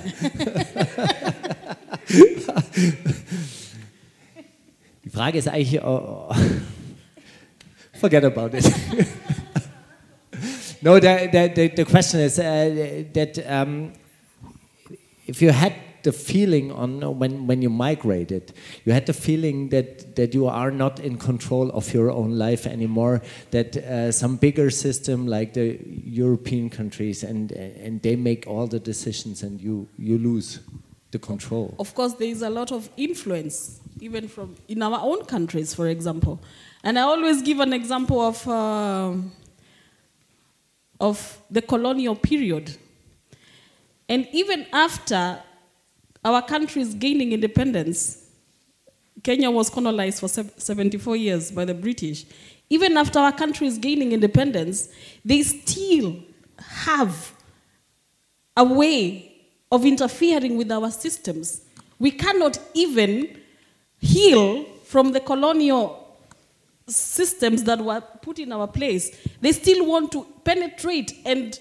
Speaker 1: Die Frage ist eigentlich, oh, oh. forget about it. no, the, the, the, question is uh, that um, if you had the feeling on when, when you migrated, you had the feeling that, that you are not in control of your own life anymore, that uh, some bigger system like the European countries and, and they make all the decisions and you, you lose the control.
Speaker 3: Of course, there is a lot of influence, even from in our own countries, for example. And I always give an example of uh, of the colonial period. And even after our country is gaining independence, Kenya was colonized for 74 years by the British. Even after our country is gaining independence, they still have a way of interfering with our systems. We cannot even heal from the colonial systems that were put in our place. They still want to penetrate and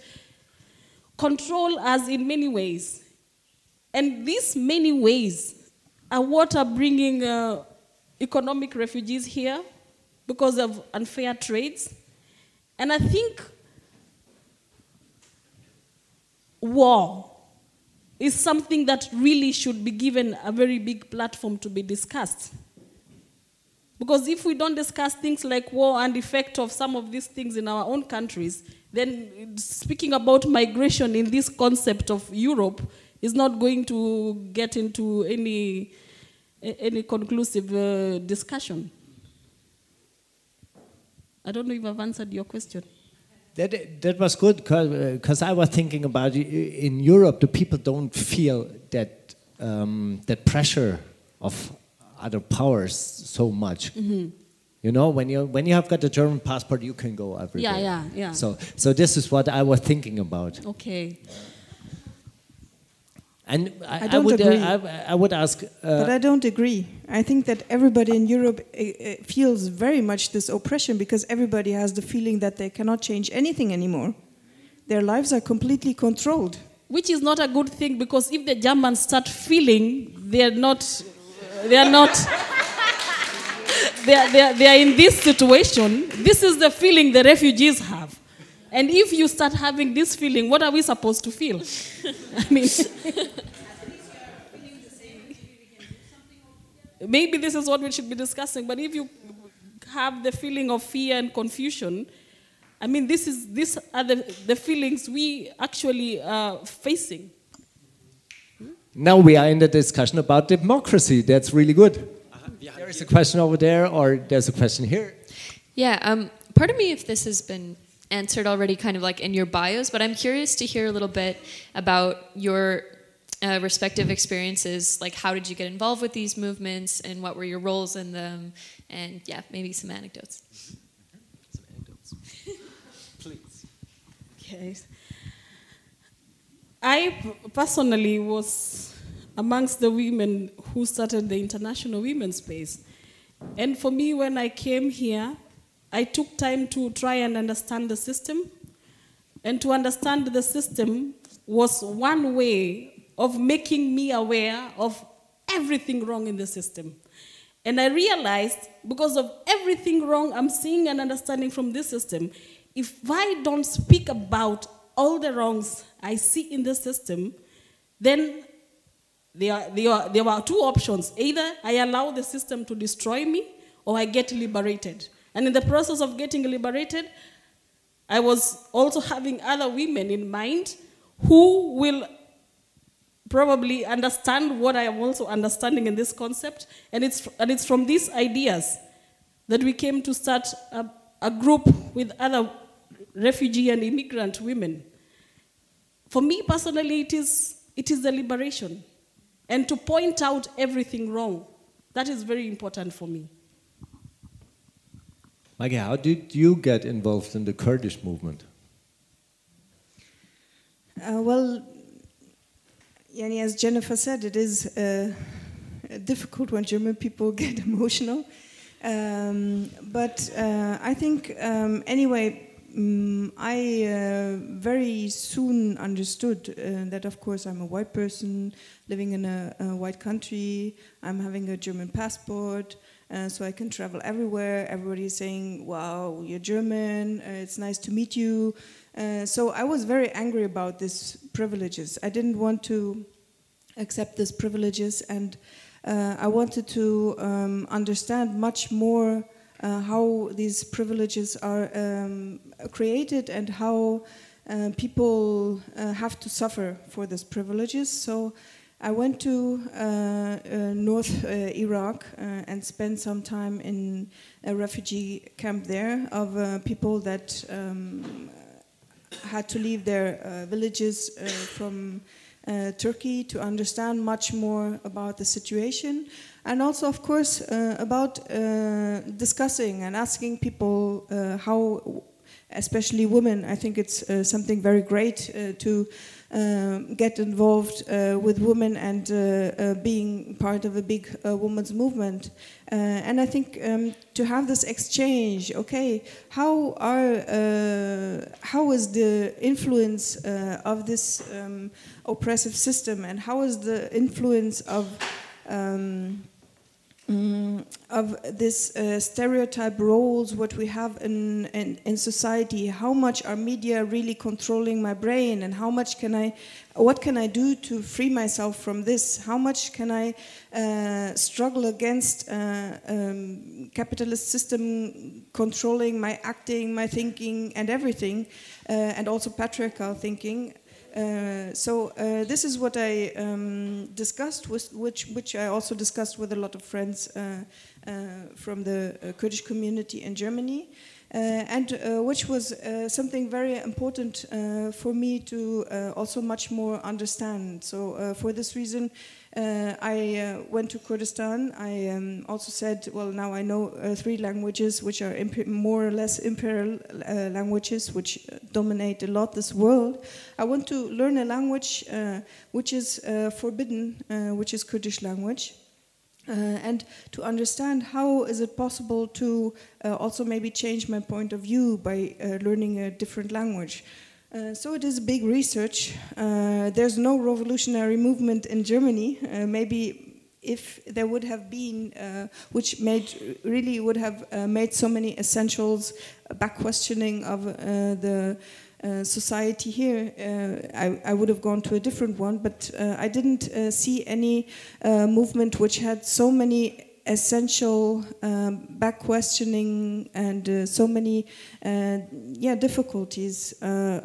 Speaker 3: control us in many ways. And these many ways are what are bringing uh, economic refugees here because of unfair trades. And I think war is something that really should be given a very big platform to be discussed. Because if we don't discuss things like war and effect of some of these things in our own countries, then speaking about migration in this concept of Europe is not going to get into any, any conclusive uh, discussion. I don't know if I've answered your question.
Speaker 1: That, that was good because uh, I was thinking about in Europe, the people don't feel that, um, that pressure of other powers so much. Mm -hmm. You know, when you when you have got a German passport, you can go everywhere.
Speaker 3: Yeah, yeah, yeah.
Speaker 1: So, so this is what I was thinking about.
Speaker 3: Okay.
Speaker 1: And I,
Speaker 2: I don't
Speaker 1: I would,
Speaker 2: agree.
Speaker 1: Uh, I, I, would ask. Uh,
Speaker 2: but I don't agree. I think that everybody in Europe uh, feels very much this oppression because everybody has the feeling that they cannot change anything anymore. Their lives are completely controlled.
Speaker 3: Which is not a good thing because if the Germans start feeling they're not, they're not, they're, they're, they're in this situation, this is the feeling the refugees have. And if you start having this feeling, what are we supposed to feel? I mean, maybe this is what we should be discussing. But if you have the feeling of fear and confusion, I mean, this is these are the, the feelings we actually are facing.
Speaker 1: Now we are in the discussion about democracy. That's really good. Uh, there is a question over there, or there's a question here.
Speaker 7: Yeah, um, of me if this has been answered already kind of like in your bios, but I'm curious to hear a little bit about your uh, respective experiences. Like, how did you get involved with these movements, and what were your roles in them? And yeah, maybe some anecdotes.
Speaker 1: Some anecdotes. Please.
Speaker 3: Okay. I personally was amongst the women who started the International Women's Space. And for me, when I came here, I took time to try and understand the system. And to understand the system was one way of making me aware of everything wrong in the system. And I realized because of everything wrong I'm seeing and understanding from this system, if I don't speak about all the wrongs I see in the system, then there, are, there, are, there are two options. Either I allow the system to destroy me or I get liberated. And in the process of getting liberated, I was also having other women in mind who will probably understand what I am also understanding in this concept. And it's, and it's from these ideas that we came to start a, a group with other refugee and immigrant women. For me personally, it is, it is the liberation. And to point out everything wrong, that is very important for me.
Speaker 1: How did you get involved in the Kurdish movement?
Speaker 2: Uh, well, Yani, as Jennifer said, it is uh, difficult when German people get emotional. Um, but uh, I think, um, anyway, um, I uh, very soon understood uh, that, of course, I'm a white person living in a, a white country, I'm having a German passport. Uh, so I can travel everywhere. Everybody is saying, wow, you're German, uh, it's nice to meet you. Uh, so I was very angry about these privileges. I didn't want to accept these privileges, and uh, I wanted to um, understand much more uh, how these privileges are um, created and how people have to suffer for these privileges. So I went to uh, uh, North uh, Iraq and spent some time in a refugee camp there of people that um, had to leave their villages from uh, Turkey to understand much more about the situation, and also, of course, uh, about uh, discussing and asking people how, especially women. I think it's something very great to um, get involved uh, with women and uh, uh, being part of a big uh, women's movement. Uh, and I think um, to have this exchange, okay, how are how is the influence of this um, oppressive system, and how is the influence of um, of this uh, stereotype roles what we have in, in in society how much are media really controlling my brain and how much can i what can i do to free myself from this? How much can i uh, struggle against uh, um, capitalist system controlling my acting my thinking and everything uh, and also patriarchal thinking uh, so uh, this is what I um, discussed, with, which which I also discussed with a lot of friends uh, uh, from the uh, Kurdish community in Germany, and which was something very important for me to also much more understand. So for this reason, uh, I uh, went to Kurdistan. I um, also said, well, now I know uh, three languages, which are more or less imperial uh, languages, which uh, dominate a lot this world. I want to learn a language uh, which is forbidden, which is Kurdish language. And to understand how is it possible to also maybe change my point of view by learning a different language. Uh, so it is big research. Uh, there's no revolutionary movement in Germany. Uh, maybe if there would have been, uh, which made really would have uh, made so many essentials, back questioning of the society here, I, I would have gone to a different one. But I didn't see any movement which had so many essential um, back questioning and uh, so many uh, yeah difficulties uh,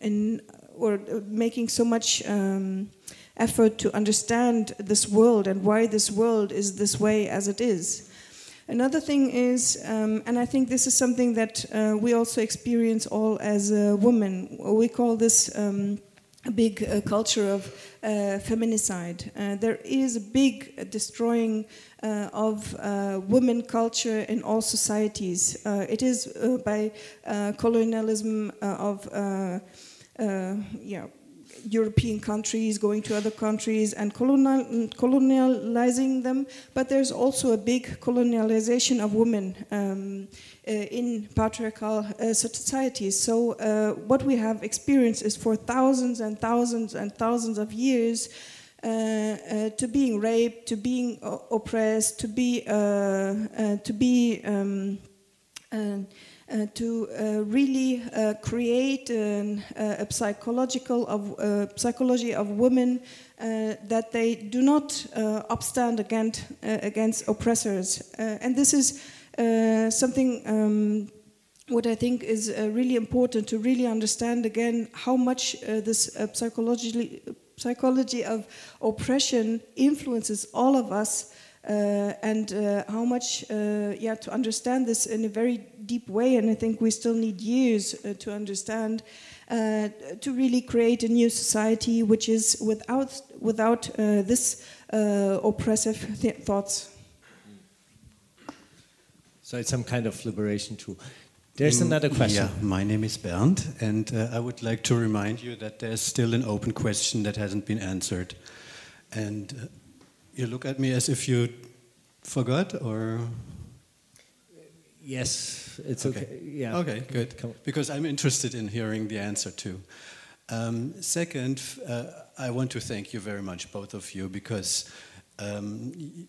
Speaker 2: in or uh, making so much um, effort to understand this world and why this world is this way as it is. Another thing is, um, and I think this is something that uh, we also experience all as a woman. We call this um, a big uh, culture of uh, feminicide. Uh, there is a big destroying uh, of uh, women culture in all societies. Uh, it is by colonialism of yeah, European countries going to other countries and colonial, colonializing them, but there's also a big colonialization of women um, uh, in patriarchal uh, societies. So, uh, what we have experienced is for thousands and thousands and thousands of years. Uh, uh, to being raped, to being oppressed, to be uh, to be um, uh, to uh, really uh, create an, uh, a psychological of uh, psychology of women that they do not upstand against against oppressors, and this is something. Um, what I think is really important to really understand again how much this psychologically psychology of oppression influences all of us and uh, how much uh, yeah to understand this in a very deep way and i think we still need years uh, to understand uh, to really create a new society which is without without uh, this uh, oppressive th- thoughts
Speaker 1: So it's some kind of liberation too. There's
Speaker 8: Mm,
Speaker 1: another question.
Speaker 8: Yeah, my name is Bernd, and uh, I would like to remind you that there's still an open question that hasn't been answered. And uh, you look at me as if you forgot, or
Speaker 1: Yes, it's okay. Yeah.
Speaker 8: Okay, good. Because I'm interested in hearing the answer too. Um, second, uh, I want to thank you very much, both of you, because um, y-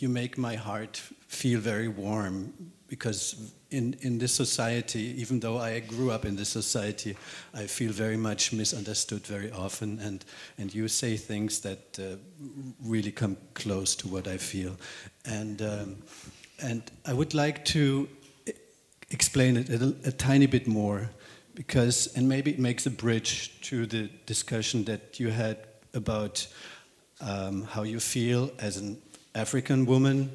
Speaker 8: you make my heart feel very warm. Because in, in this society, even though I grew up in this society, I feel very much misunderstood very often, and, and you say things that uh, really come close to what I feel. And, um, and I would like to explain it a, a tiny bit more because, and maybe it makes a bridge to the discussion that you had about um, how you feel as an African woman,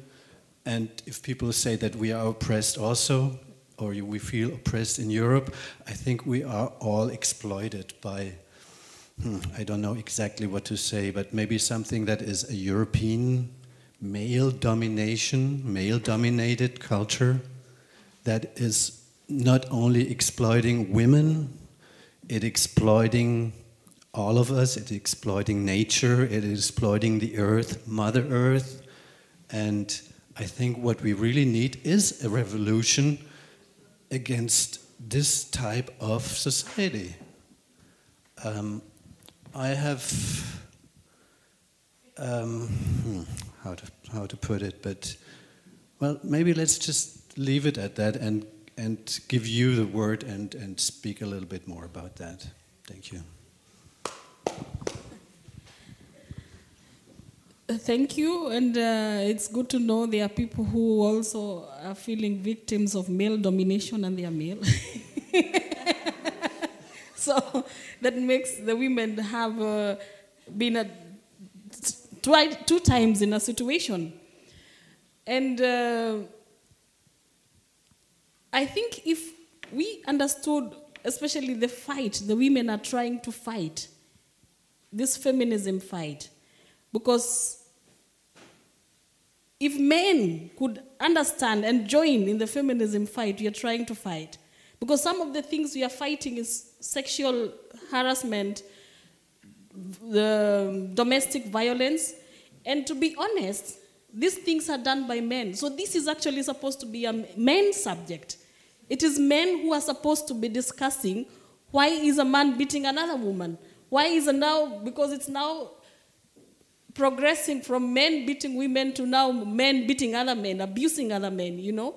Speaker 8: and if people say that we are oppressed also, or we feel oppressed in Europe, I think we are all exploited by, hmm, I don't know exactly what to say, but maybe something that is a European male domination, male dominated culture that is not only exploiting women, it exploiting all of us, it's exploiting nature, it exploiting the earth, Mother Earth. And I think what we really need is a revolution against this type of society. Um, I have, um, hmm, how, to, how to put it, but well, maybe let's just leave it at that and, and give you the word and, and speak a little bit more about that. Thank you.
Speaker 3: Thank you, and uh, it's good to know there are people who also are feeling victims of male domination and they are male. so that makes the women have uh, been a, two times in a situation. And uh, I think if we understood, especially the fight the women are trying to fight, this feminism fight, because if men could understand and join in the feminism fight we are trying to fight, because some of the things we are fighting is sexual harassment, the um, domestic violence, and to be honest, these things are done by men. So this is actually supposed to be a men's subject. It is men who are supposed to be discussing why is a man beating another woman? Why is it now, because it's now progressing from men beating women to now men beating other men, abusing other men, you know?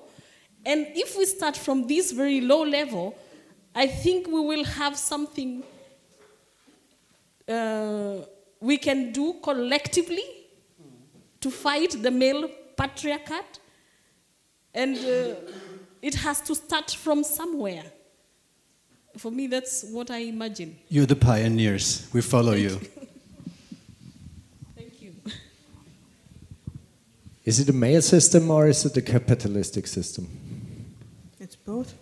Speaker 3: And if we start from this very low level, I think we will have something uh, we can do collectively to fight the male patriarchat. And uh, it has to start from somewhere. For me, that's what I imagine.
Speaker 8: You're the pioneers. We follow
Speaker 3: Thank
Speaker 8: you.
Speaker 3: you. You.
Speaker 1: Is it a male system or is it a capitalistic system?
Speaker 2: It's both.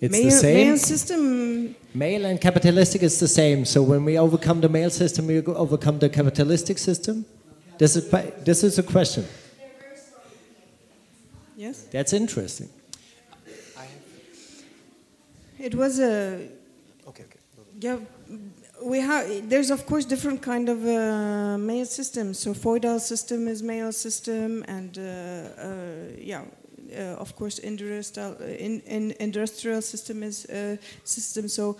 Speaker 1: It's
Speaker 2: male,
Speaker 1: the same.
Speaker 2: male system. Mm.
Speaker 1: Male and capitalistic is the same. So when we overcome the male system, we overcome the capitalistic system. This is this is a question.
Speaker 2: Yes.
Speaker 1: That's interesting.
Speaker 2: It was a.
Speaker 9: Okay, okay.
Speaker 2: Yeah, we have. There's of course different kind of uh, male systems. So feudal system is male system, and uh, uh, yeah, uh, of course industrial uh, in, in industrial system is uh, system. So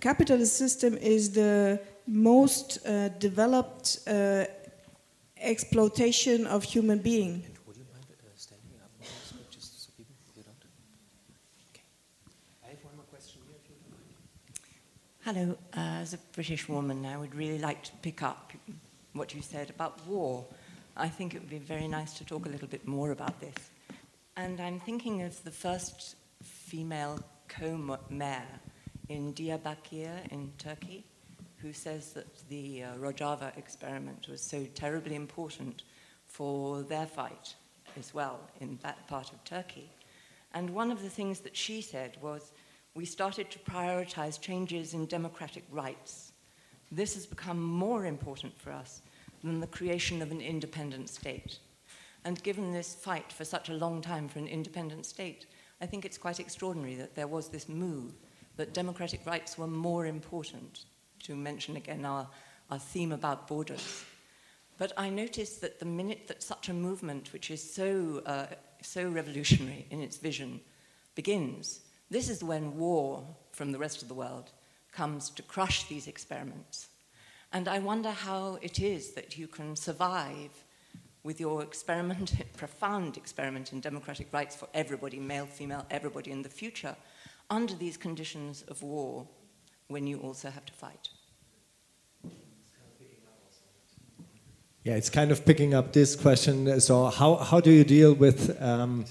Speaker 2: capitalist system is the most developed exploitation of human being.
Speaker 9: Would you mind uh, standing up on this bit just so people get out? Okay. I have one more question here if you don't mind.
Speaker 10: Hello, uh, as a British woman, I would really like to pick up what you said about war. I think it would be very nice to talk a little bit more about this. And I'm thinking of the first female co-mayor in Diyarbakir in Turkey, who says that the uh, Rojava experiment was so terribly important for their fight as well in that part of Turkey. And one of the things that she said was, we started to prioritize changes in democratic rights. This has become more important for us than the creation of an independent state. And given this fight for such a long time for an independent state, I think it's quite extraordinary that there was this move that democratic rights were more important, to mention again our, our theme about borders. But I noticed that the minute that such a movement, which is so, uh, so revolutionary in its vision, begins, this is when war from the rest of the world comes to crush these experiments. And I wonder how it is that you can survive with your experiment, profound experiment in democratic rights for everybody, male, female, everybody in the future, under these conditions of war when you also have to fight.
Speaker 1: Yeah, it's kind of picking up this question. So, how, how do you deal with um,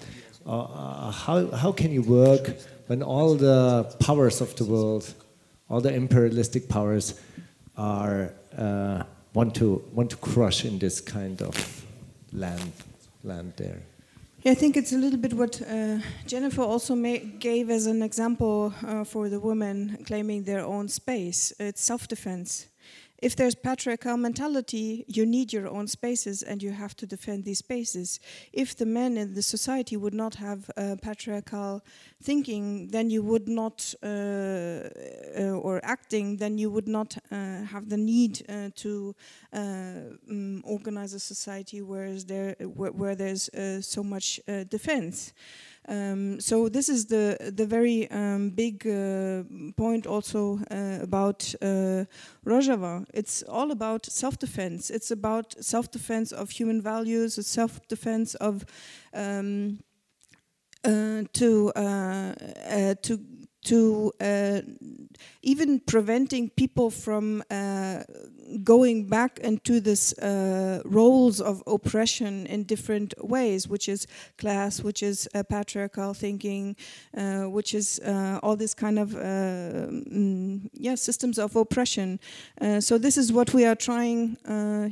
Speaker 1: uh, uh, how, how can you work when all the powers of the world, all the imperialistic powers, are uh, want to want to crush in this kind of land land there?
Speaker 2: Yeah, I think it's a little bit what uh, Jennifer also gave as an example uh, for the women claiming their own space. It's self defense. If there's patriarchal mentality, you need your own spaces and you have to defend these spaces. If the men in the society would not have uh, patriarchal thinking, then you would not, uh, uh, or acting, then you would not uh, have the need uh, to um, organize a society where, there, where, where there's so much defense. Um, so this is the the very um, big uh, point also uh, about uh, Rojava. It's all about self-defense. It's about self-defense of human values. It's self-defense of um, uh, to uh, uh, to to uh, even preventing people from going back into this uh, roles of oppression in different ways, which is class, which is uh, patriarchal thinking, uh, which is uh, all this kind of mm, yeah systems of oppression. so this is what we are trying.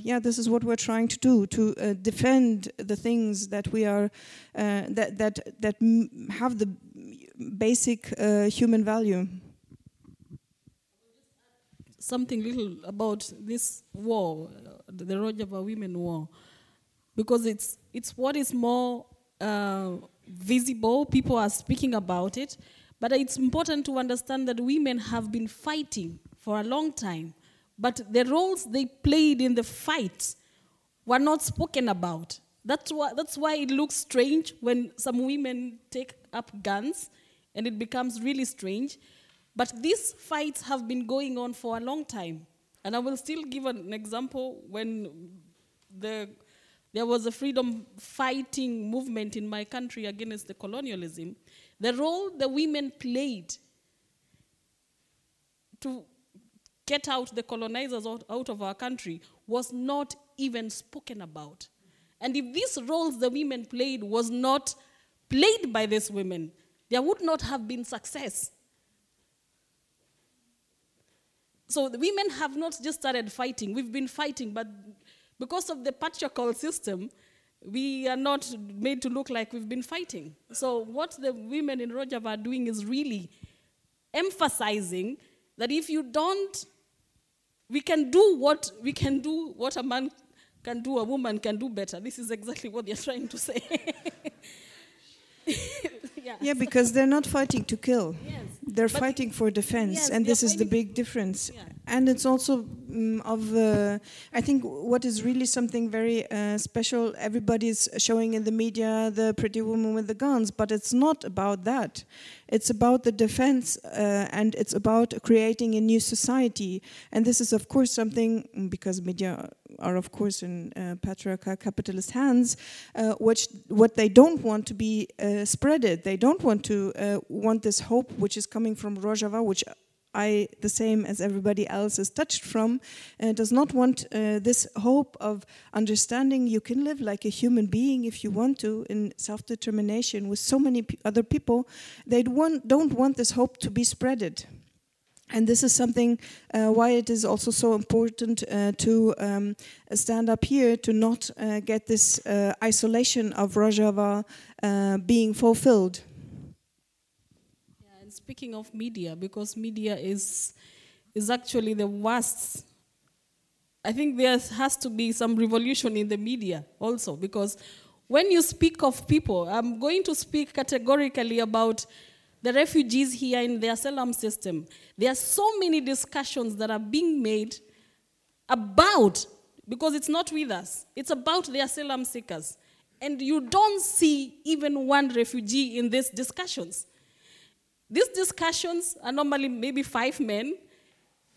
Speaker 2: yeah, this is what we're trying to do to defend the things that we are that that that have the basic uh, human value.
Speaker 3: Something little about this war, the Rojava Women War, because it's it's what is more uh, visible. People are speaking about it, but it's important to understand that women have been fighting for a long time, but the roles they played in the fight were not spoken about. That's why, that's why it looks strange when some women take up guns and it becomes really strange. But these fights have been going on for a long time. And I will still give an example when the, there was a freedom fighting movement in my country against the colonialism. The role the women played to get out the colonizers out, out of our country was not even spoken about. And if these roles the women played was not played by these women, there would not have been success. So the women have not just started fighting, we've been fighting, but because of the patriarchal system, we are not made to look like we've been fighting. So what the women in Rojava are doing is really emphasizing that if you don't, we can do what we can do what a man can do, a woman can do better. This is exactly what they're trying to say.
Speaker 2: yeah. yeah, because they're not fighting to kill. Yes. They're but fighting for defense, yes, and this is the big difference. Yeah. And it's also um, of, uh, I think, what is really something very uh, special. Everybody's showing in the media the pretty woman with the guns, but it's not about that. It's about the defense, uh, and it's about creating a new society. And this is, of course, something mm, because media are, of course, in uh, patriarchal capitalist hands, uh, which what they don't want to be uh, spreaded. They don't want to uh, want this hope which is coming from Rojava, which I, the same as everybody else, is touched from, uh, does not want uh, this hope of understanding you can live like a human being if you want to in self determination with so many other people. They don't want this hope to be spreaded. And this is something uh, why it is also so important uh, to um, stand up here to not uh, get this uh, isolation of Rojava uh, being fulfilled
Speaker 3: speaking of media, because media is, is actually the worst. I think there has to be some revolution in the media also, because when you speak of people, I'm going to speak categorically about the refugees here in the asylum system. There are so many discussions that are being made about, because it's not with us, it's about the asylum seekers. And you don't see even one refugee in these discussions. These discussions are normally maybe five men,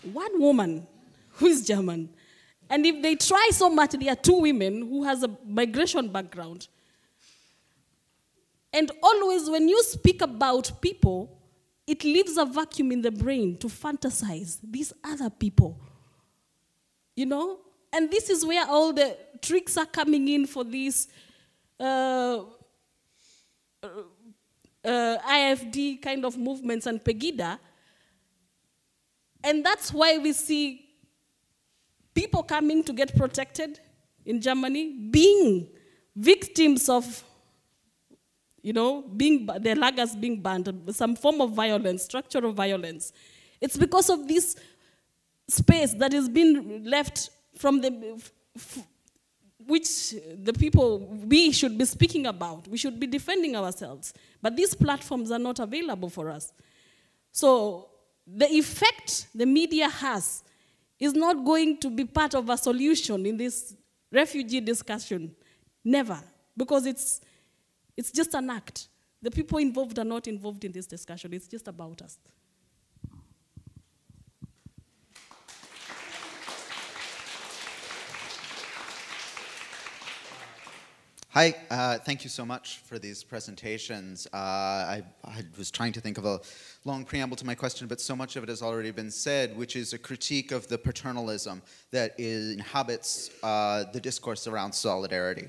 Speaker 3: one woman who is German. And if they try so much, there are two women who has a migration background. And always when you speak about people, it leaves a vacuum in the brain to fantasize these other people. You know? And this is where all the tricks are coming in for these uh, uh, AfD kind of movements and Pegida. And that's why we see people coming to get protected in Germany being victims of you know, being their lagers being banned, some form of violence, structural violence. It's because of this space that is being left from the which the people we should be speaking about. We should be defending ourselves. But these platforms are not available for us. So the effect the media has is not going to be part of a solution in this refugee discussion. Never. Because it's, it's just an act. The people involved are not involved in this discussion. It's just about us.
Speaker 11: Hi, uh, thank you so much for these presentations. Uh, I, I was trying to think of a long preamble to my question, but so much of it has already been said, which is a critique of the paternalism that inhabits uh, the discourse around solidarity.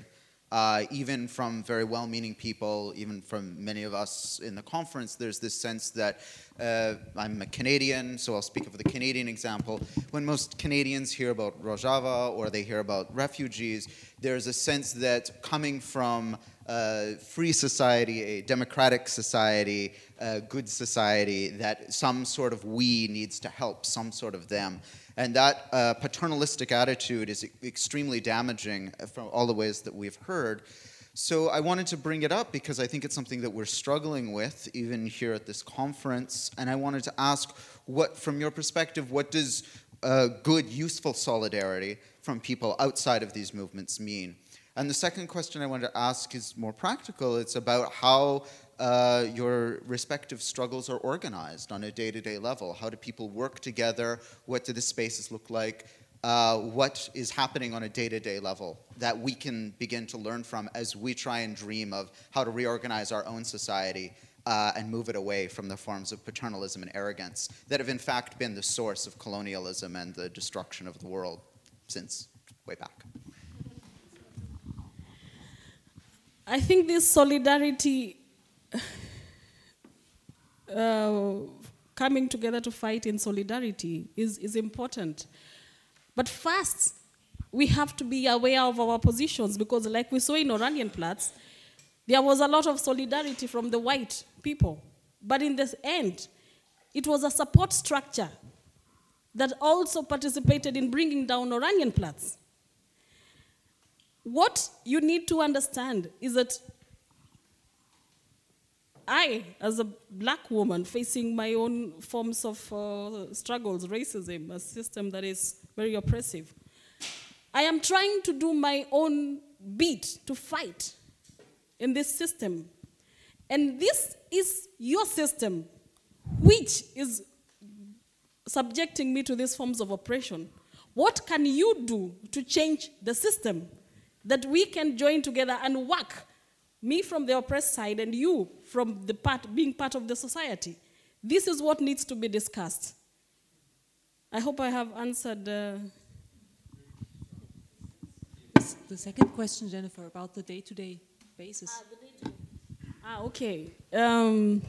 Speaker 11: Uh, even from very well meaning people, even from many of us in the conference, there's this sense that uh, I'm a Canadian, so I'll speak of the Canadian example. When most Canadians hear about Rojava or they hear about refugees, there's a sense that coming from a free society, a democratic society, a good society, that some sort of we needs to help some sort of them. And that uh, paternalistic attitude is extremely damaging from all the ways that we've heard. So I wanted to bring it up because I think it's something that we're struggling with, even here at this conference. And I wanted to ask, what, from your perspective, what does uh, good, useful solidarity from people outside of these movements mean? And the second question I wanted to ask is more practical. It's about how uh, your respective struggles are organized on a day to day level. How do people work together? What do the spaces look like? Uh, what is happening on a day to day level that we can begin to learn from as we try and dream of how to reorganize our own society uh, and move it away from the forms of paternalism and arrogance that have, in fact, been the source of colonialism and the destruction of the world since way back.
Speaker 3: I think this solidarity uh, coming together to fight in solidarity is, is important. But first, we have to be aware of our positions because, like we saw in Oranienplatz, there was a lot of solidarity from the white people. But in the end, it was a support structure that also participated in bringing down Oranienplatz. What you need to understand is that I, as a black woman facing my own forms of uh, struggles, racism, a system that is very oppressive, I am trying to do my own bit to fight in this system. And this is your system, which is subjecting me to these forms of oppression. What can you do to change the system that we can join together and work? Me from the oppressed side and you from the part being part of the society. This is what needs to be discussed. I hope I have answered. Uh,
Speaker 12: The second question, Jennifer, about the day-to-day basis.
Speaker 3: Ah, okay. Um,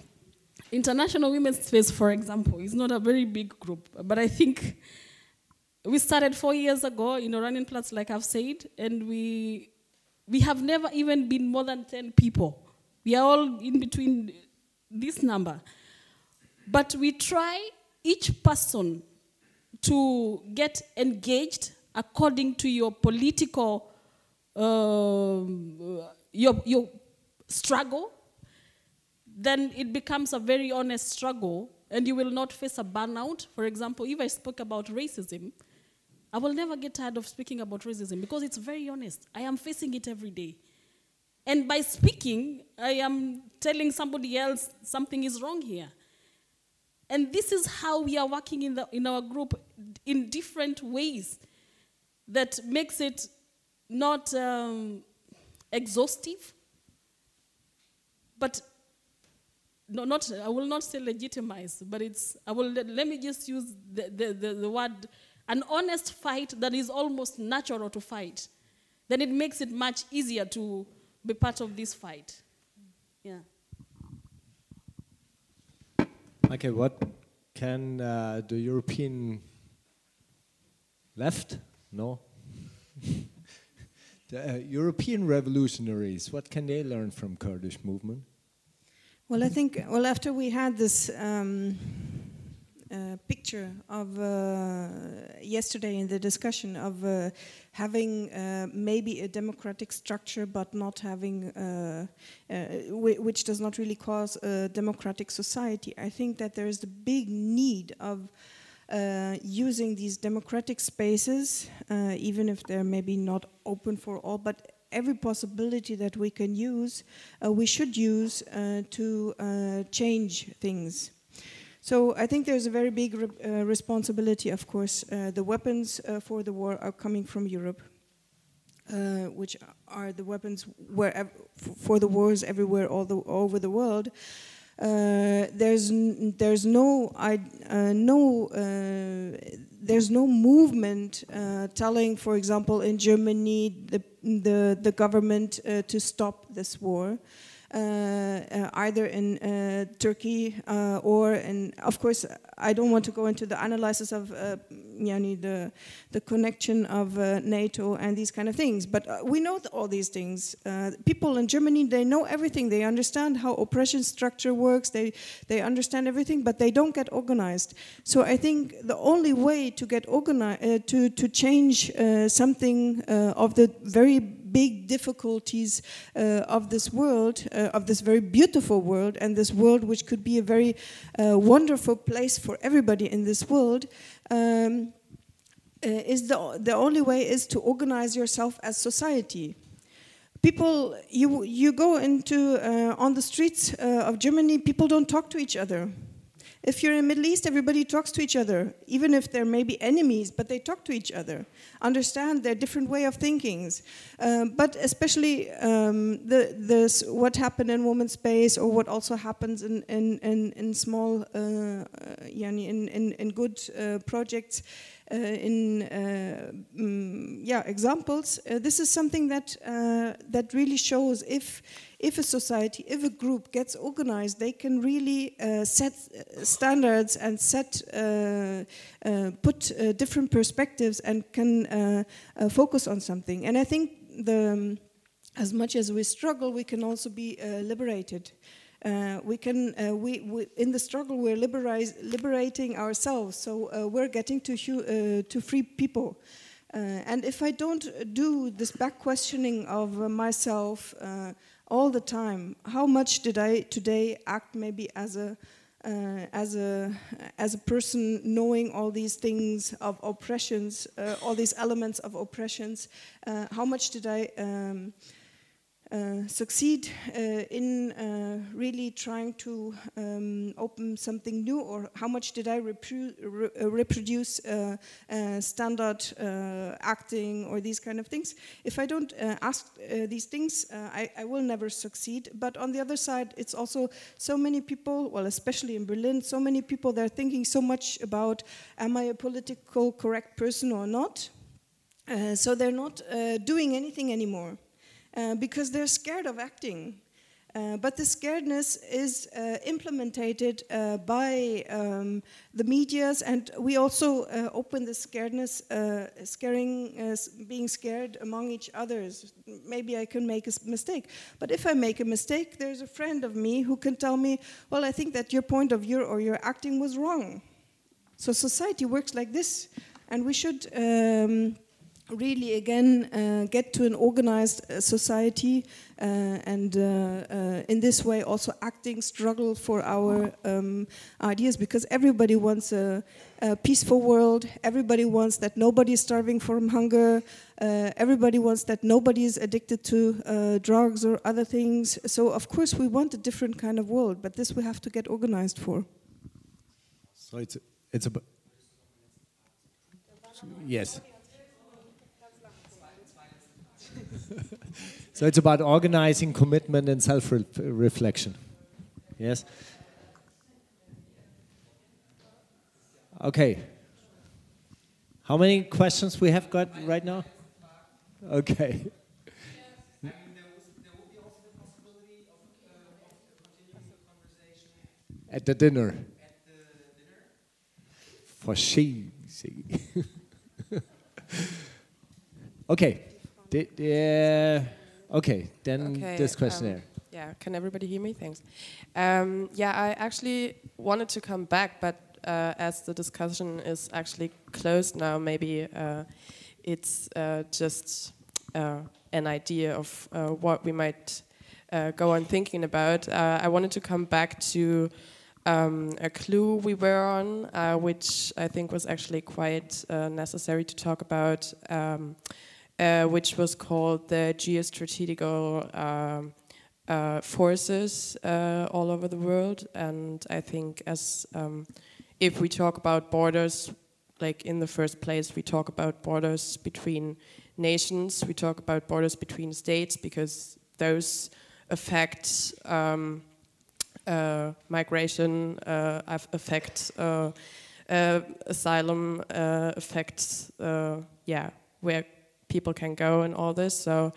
Speaker 3: International Women's Space, for example, is not a very big group, but I think we started four years ago in Oranienplatz, like I've said, and we we have never even been more than ten people. We are all in between this number, but we try each person to get engaged according to your political um, your your struggle then it becomes a very honest struggle and you will not face a burnout. For example, if I spoke about racism, I will never get tired of speaking about racism because it's very honest. I am facing it every day. And by speaking, I am telling somebody else something is wrong here. And this is how we are working in, the, in our group in different ways that makes it not um, exhaustive, but no, not I will not say legitimize, but it's I will let, me just use the, the, the, the word an honest fight that is almost natural to fight. Then it makes it much easier to be part of this fight. Yeah.
Speaker 1: Okay, what can uh, the European left? No. the uh, European revolutionaries, what can they learn from Kurdish movement?
Speaker 2: Well, I think, well, after we had this um, uh, picture of uh, yesterday in the discussion of uh, having uh, maybe a democratic structure but not having, uh, uh, which does not really cause a democratic society, I think that there is a big need of using these democratic spaces, even if they're maybe not open for all, but every possibility that we can use, we should use to change things. So I think there's a very big re uh, responsibility, of course. Uh, the weapons uh, for the war are coming from Europe, which are the weapons for the wars everywhere all, the, all over the world. Uh, there's there's no I, uh, no uh, there's no movement telling, for example, in Germany the the, the government to stop this war. Uh, uh, either in uh, Turkey uh, or in, of course, I don't want to go into the analysis of uh, yani the the connection of uh, NATO and these kind of things, but we know all these things. people in Germany they know everything. They understand how oppression structure works. They they understand everything, but they don't get organized. So I think the only way to get organized to to change something of the very big difficulties uh, of this world, uh, of this very beautiful world, and this world which could be a very uh, wonderful place for everybody in this world. Um, is the, the only way is to organize yourself as society people you you go into uh, on the streets uh, of Germany people don't talk to each other if you're in Middle East, everybody talks to each other, even if they're maybe enemies, but they talk to each other, understand their different way of thinking. Um, but especially um, the, this, what happened in women's space, or what also happens in, in, in, in small, uh, uh in, in, in good uh, projects, in uh, mm, yeah examples. Uh, this is something that that really shows if if a society, if a group gets organized, they can really uh, set standards and set, uh, uh, put different perspectives and can focus on something. And I think the, um, as much as we struggle, we can also be liberated. Uh, we can uh, we, we, in the struggle we're liberating ourselves. So uh, we're getting to uh, to free people. Uh, and if i don't do this back questioning of myself all the time how much did i today act maybe as a as a as a person knowing all these things of oppressions all these elements of oppressions how much did i um, uh, succeed uh, in uh, really trying to um, open something new, or how much did I repro re reproduce standard acting or these kind of things? If I don't ask these things, I, I, will never succeed. But on the other side, it's also so many people, well, especially in Berlin, so many people they're thinking so much about, am I a political correct person or not? Uh, so they're not uh, doing anything anymore. Uh, because they're scared of acting. Uh, but the scaredness is uh, implemented uh, by um, the medias, and we also uh, open the scaredness, uh, scaring, being scared among each others. Maybe I can make a mistake, but if I make a mistake, there's a friend of me who can tell me, "Well, I think that your point of view or your acting was wrong." So society works like this, and we should. Um, really again uh, get to an organized uh, society uh, and uh, uh, in this way also acting struggle for our um, ideas because everybody wants a, a, peaceful world. Everybody wants that nobody is starving from hunger. Uh, everybody wants that nobody is addicted to drugs or other things. So of course we want a different kind of world but this we have to get organized for.
Speaker 1: So it's it's a yes so it's about organizing commitment and self-reflection. Yes? Okay. How many questions we have got right now? Okay. At the dinner. At the dinner? For she. okay. The, uh, okay, then
Speaker 13: okay,
Speaker 1: this questionnaire.
Speaker 13: Um, yeah, can everybody hear me? Thanks. Um, yeah, I actually wanted to come back, but uh, as the discussion is actually closed now, maybe uh, it's uh, just uh, an idea of uh, what we might uh, go on thinking about. I wanted to come back to um, a clue we were on, which I think was actually quite necessary to talk about. Um, uh, which was called the geostrategical um, uh, forces uh, all over the world. And I think as um, if we talk about borders, like in the first place, we talk about borders between nations, we talk about borders between states because those affect um, uh, migration, uh, affect uh, asylum, affect yeah where people can go and all this. So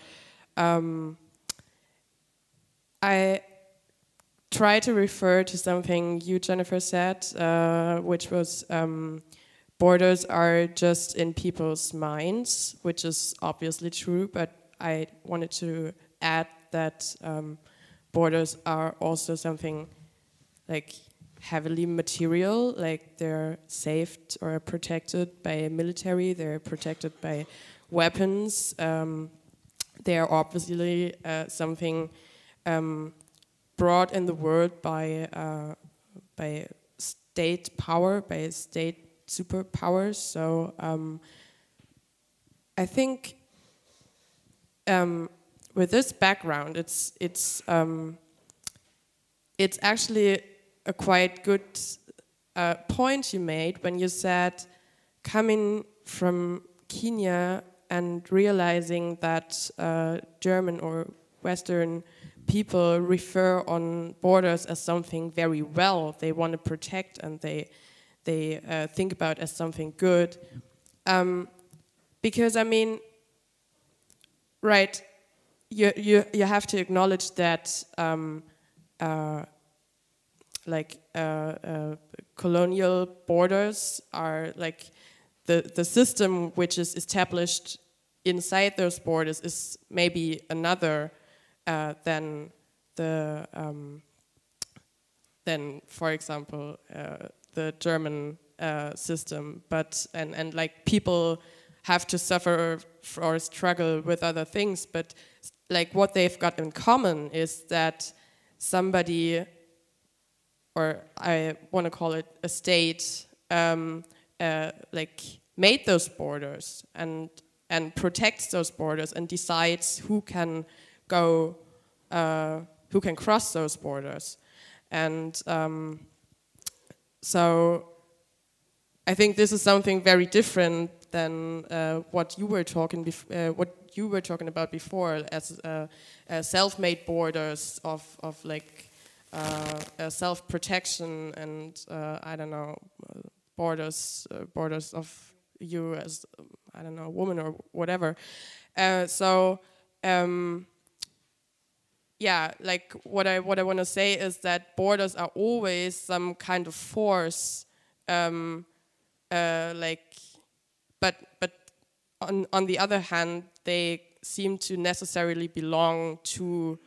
Speaker 13: um, I try to refer to something you, Jennifer, said, uh, which was um, borders are just in people's minds, which is obviously true, but I wanted to add that um, borders are also something like heavily material, like they're saved or protected by a military, they're protected by weapons. Um, they are obviously uh, something um, brought in the world by uh, by state power, by state superpowers. So um, I think um, with this background, it's it's um, it's actually a quite good uh, point you made when you said coming from Kenya and realizing that uh, German or Western people refer on borders as something very well they want to protect and they they uh, think about as something good. Um, because I mean right you you you have to acknowledge that um, uh, like uh, uh, colonial borders are like the, the system which is established inside those borders is maybe another uh, than the um, than for example uh, the German uh, system. But and and like people have to suffer or struggle with other things. But like what they've got in common is that somebody or I want to call it a state um, uh, like made those borders and and protects those borders and decides who can go, uh, who can cross those borders, and um, so I think this is something very different than uh, what you were talking uh, what you were talking about before as uh, self-made borders of of like uh, self protection and I don't know borders borders of you as I don't know a woman or whatever. Uh, so um, yeah, like what I what I want to say is that borders are always some kind of force, um, uh, like, but but on on the other hand, they seem to necessarily belong to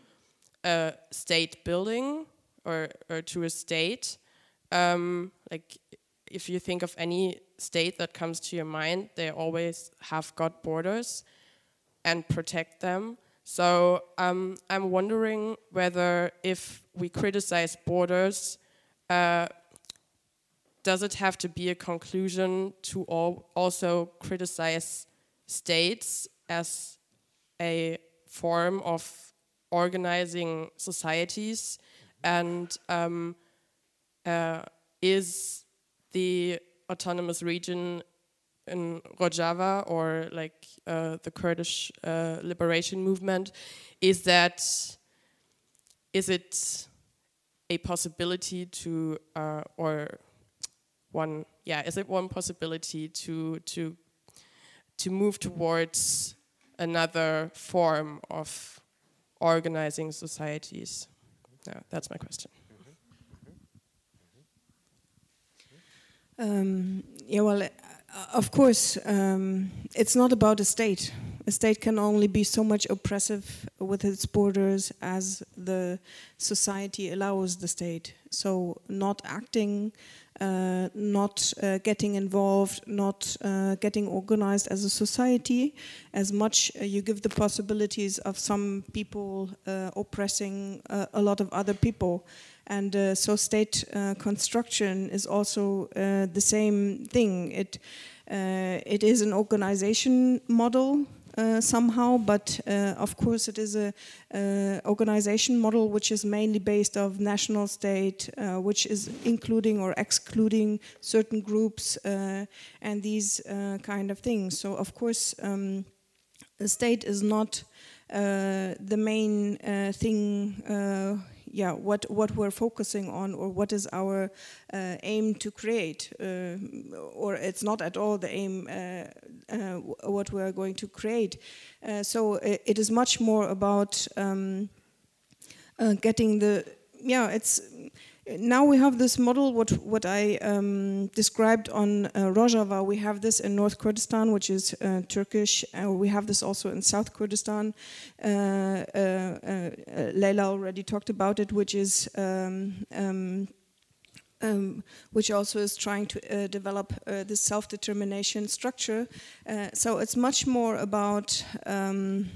Speaker 13: a state building or or to a state. Um, like if you think of any state that comes to your mind, they always have got borders and protect them. So um, I'm wondering whether if we criticize borders, uh, does it have to be a conclusion to also criticize states as a form of organizing societies? And um, uh, is the autonomous region in Rojava or like uh, the Kurdish uh, liberation movement, is that is it a possibility to uh, or one yeah is it one possibility to to to move towards another form of organizing societies? Yeah, that's my question.
Speaker 2: Um, yeah, well, uh, of course, um, it's not about a state. A state can only be so much oppressive with its borders as the society allows the state. So, not acting, uh, not uh, getting involved, not uh, getting organized as a society, as much uh, you give the possibilities of some people uh, oppressing uh, a lot of other people. And so, state construction is also the same thing. It it is an organization model somehow, but uh, of course it is a uh, organization model which is mainly based of national state, uh, which is including or excluding certain groups uh, and these uh, kind of things. So of course, um, the state is not uh, the main uh, thing. Uh, yeah, what what we're focusing on, or what is our uh, aim to create, uh, or it's not at all the aim uh, uh, what we are going to create. Uh, so it, it is much more about um, uh, getting the yeah. It's now we have this model what what I um, described on uh, Rojava. We have this in North Kurdistan, which is uh, Turkish. Uh, we have this also in South Kurdistan. Uh, uh, uh, Leila already talked about it, which is. Um, um, um, which also is trying to uh, develop uh, this self-determination structure. Uh, so it's much more about. Um,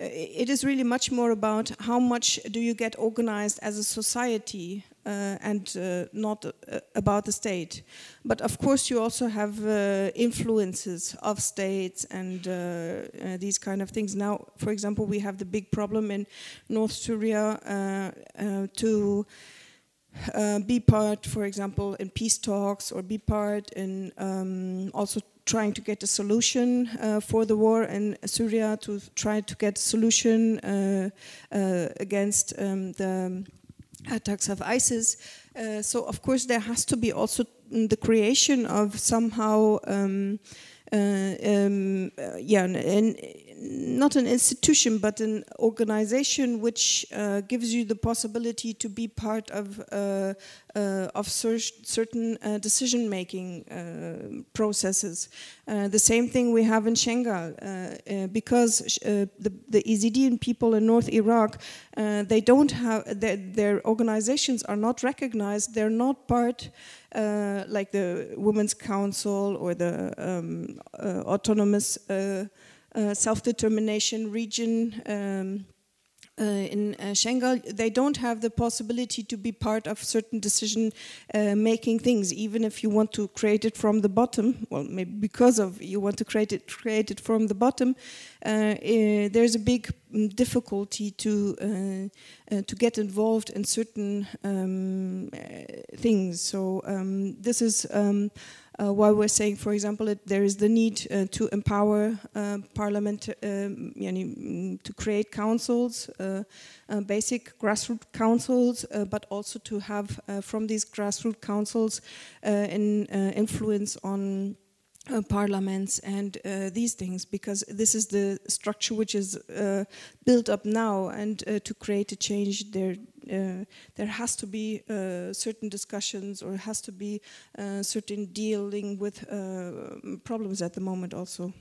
Speaker 2: it is really much more about how much do you get organized as a society uh, and uh, not uh, about the state. But of course, you also have uh, influences of states and uh, uh, these kind of things. Now, for example, we have the big problem in North Syria to. Be part, for example, in peace talks, or be part in um, also trying to get a solution uh, for the war in Syria, to try to get a solution uh, uh against um, the attacks of ISIS. Uh, so, of course, there has to be also the creation of somehow. Um, uh, um, yeah, and not an institution, but an organization which uh, gives you the possibility to be part of uh, uh, of cer certain uh, decision-making uh, processes. Uh, the same thing we have in Shengal, because the, the Yazidi people in North Iraq, they don't have their, their, organizations are not recognized. They're not part. like the Women's Council or the um, autonomous uh, self-determination region um, uh, in uh, they don't have the possibility to be part of certain decision-making uh, things, even if you want to create it from the bottom. Well, maybe because of you want to create it, create it from the bottom. Uh, eh, there's a big mm, difficulty to uh, to get involved in certain um, things. So um, this is. Um, uh, why we're saying, for example, that there is the need uh, to empower uh, Parliament um, mm, to create councils, uh, uh, basic grassroots councils, uh, but also to have from these grassroots councils an influence on uh, parliaments and uh, these things because this is the structure which is uh, built up now and to create a change there uh, there has to be uh, certain discussions or has to be uh, certain dealing with problems at the moment also.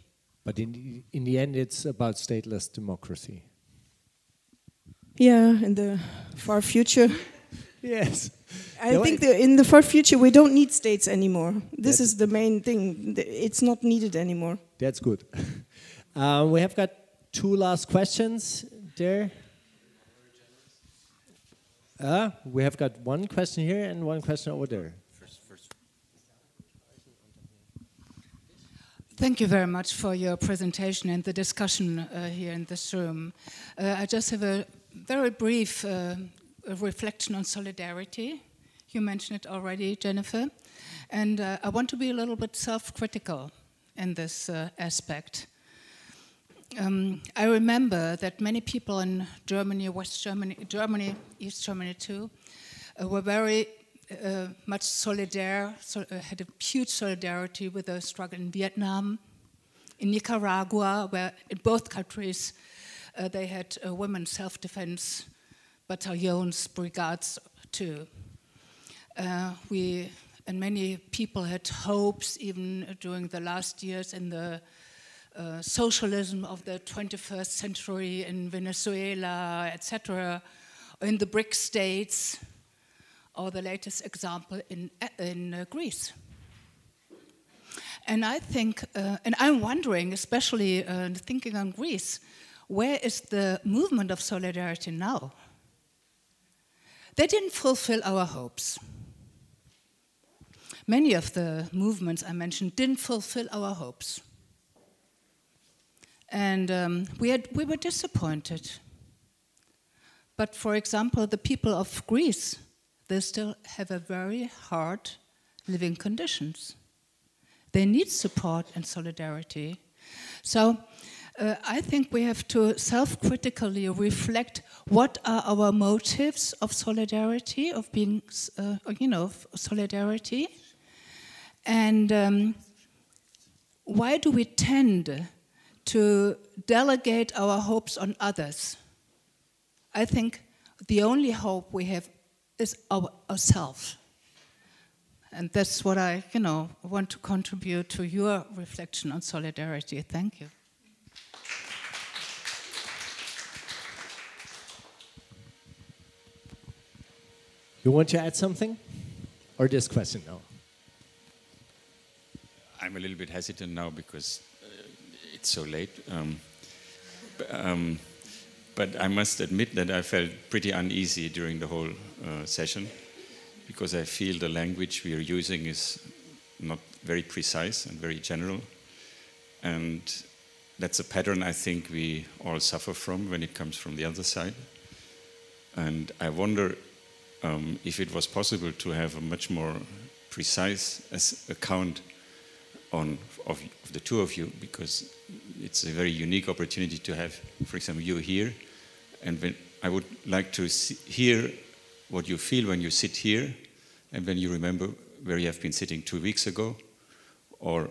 Speaker 1: But in the, in the end, it's about stateless democracy.
Speaker 2: Yeah, in the far future.
Speaker 1: yes.
Speaker 2: I no, think in the far future we don't need states anymore. This is the main thing. It's not needed anymore.
Speaker 1: That's good. Uh, we have got two last questions there. Uh, we have got one question here and one question over there.
Speaker 14: Thank you very much for your presentation and the discussion uh, here in this room. Uh, I just have a very brief uh, reflection on solidarity. You mentioned it already, Jennifer. And uh, I want to be a little bit self critical in this uh, aspect. Um, I remember that many people in Germany, West Germany, Germany, East Germany too, uh, were very uh, much solidar, so, uh, had a huge solidarity with the struggle in Vietnam, in Nicaragua, where in both countries uh, they had uh, women self-defense battalions, brigades too. Uh, we and many people had hopes even during the last years in the uh, socialism of the 21st century in Venezuela, etc., in the BRIC states, or the latest example in, in uh, Greece. And I think, uh, and I'm wondering, especially uh, thinking on Greece, where is the movement of solidarity now? They didn't fulfill our hopes. Many of the movements I mentioned didn't fulfill our hopes. And um, we, had, we were disappointed. But for example, the people of Greece, they still have a very hard living conditions. They need support and solidarity. So uh, I think we have to self critically reflect what are our motives of solidarity, of being, uh, you know, solidarity, and um, why do we tend to delegate our hopes on others? I think the only hope we have is our, ourselves. And that's what I, you know, want to contribute to your reflection on solidarity. Thank you.
Speaker 1: You want to add something? Or this question? No.
Speaker 15: I'm a little bit hesitant now because it's so late. Um, um, but I must admit that I felt pretty uneasy during the whole uh, session because I feel the language we are using is not very precise and very general. And that's a pattern I think we all suffer from when it comes from the other side. And I wonder um, if it was possible to have a much more precise account on of, of, the two of you because it's a very unique opportunity to have, for example, you here, and I would like to see, hear what you feel when you sit here and when you remember where you have been sitting two weeks ago, or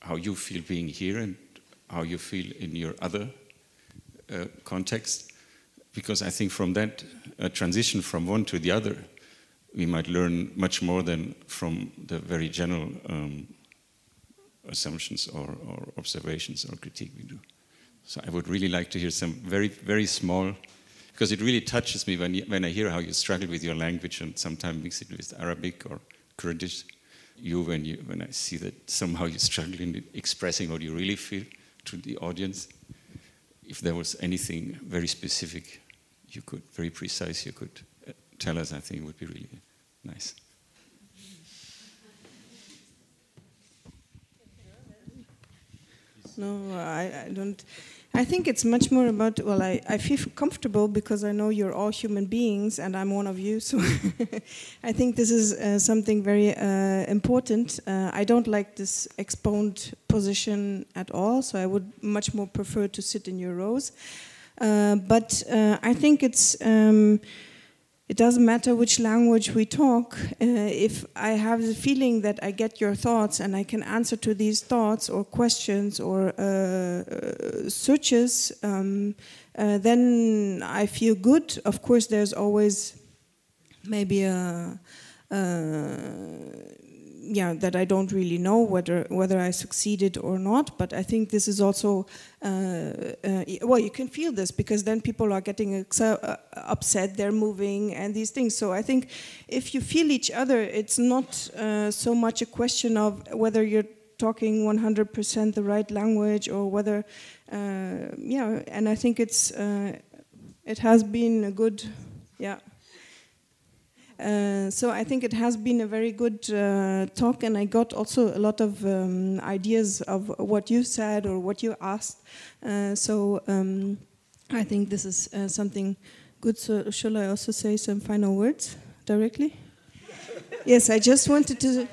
Speaker 15: how you feel being here and how you feel in your other uh, context. Because I think from that uh, transition from one to the other, we might learn much more than from the very general um, assumptions or, or, observations or critique we do. So I would really like to hear some very, very small because it really touches me when, when I hear how you struggle with your language and sometimes mix it with Arabic or Kurdish. You when, you, when I see that somehow you struggle in expressing what you really feel to the audience, if there was anything very specific you could, very precise, you could uh, tell us, I think it would be really nice.
Speaker 2: No, I, I don't. I think it's much more about, well, I, I feel comfortable because I know you're all human beings and I'm one of you. So I think this is uh, something very uh, important. Uh, I don't like this exponed position at all, so I would much more prefer to sit in your rows. Uh, but uh, I think it's. Um, it doesn't matter which language we talk. Uh, if I have the feeling that I get your thoughts and I can answer to these thoughts or questions or uh, searches, um, uh, then I feel good. Of course, there's always maybe a yeah, that I don't really know whether whether I succeeded or not. But I think this is also uh, uh, well, you can feel this because then people are getting uh, upset, they're moving, and these things. So I think if you feel each other, it's not uh, so much a question of whether you're talking 100% the right language or whether, uh, yeah. And I think it's uh, it has been a good, yeah. Uh, so I think it has been a very good uh, talk, and I got also a lot of um, ideas of what you said or what you asked. Uh, so um, I think this is uh, something good. So shall I also say some final words directly? yes, I just wanted to.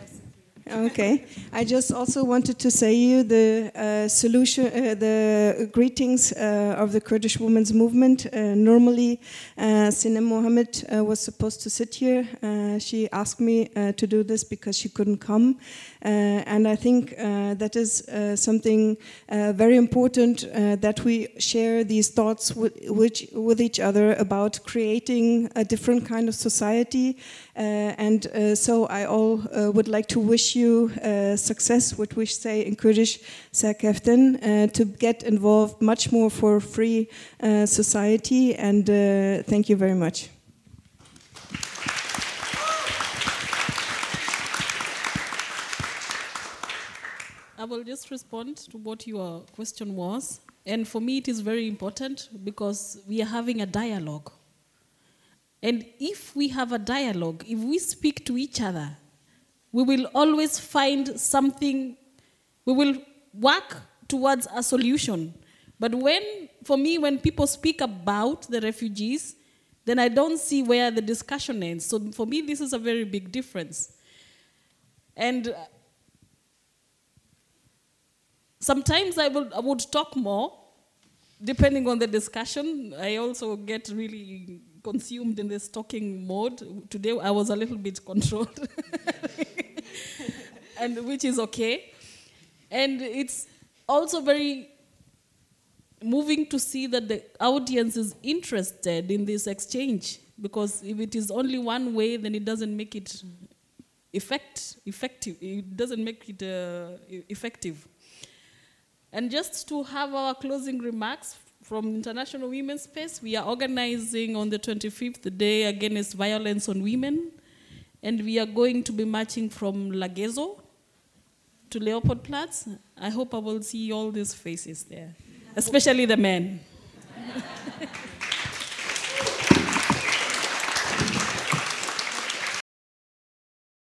Speaker 2: Okay. I just also wanted to say you the uh, solution, uh, the greetings uh, of the Kurdish women's movement. Uh, normally, uh, Sinem Mohammed uh, was supposed to sit here. Uh, she asked me to do this because she couldn't come. Uh, and I think uh, that is uh, something uh, very important uh, that we share these thoughts with, which, with each other about creating a different kind of society. Uh, and so I all would like to wish you success, what we say in Kurdish, Serkeften, to get involved much more for free society. And thank you very much.
Speaker 3: I will just respond to what your question was. And for me, it is very important because we are having a dialogue. And if we have a dialogue, if we speak to each other, we will always find something, we will work towards a solution. But when, for me, when people speak about the refugees, then I don't see where the discussion ends. So for me, this is a very big difference. And Sometimes I, will, I would talk more, depending on the discussion. I also get really consumed in this talking mode. Today I was a little bit controlled, and which is okay. And it's also very moving to see that the audience is interested in this exchange because if it is only one way, then it doesn't make it effect, effective. It doesn't make it uh, effective. And just to have our closing remarks from International Women's Space, we are organizing on the 25th the Day Against Violence on Women, and we are going to be marching from LaGeSo to Leopoldplatz. I hope I will see all these faces there, especially the men.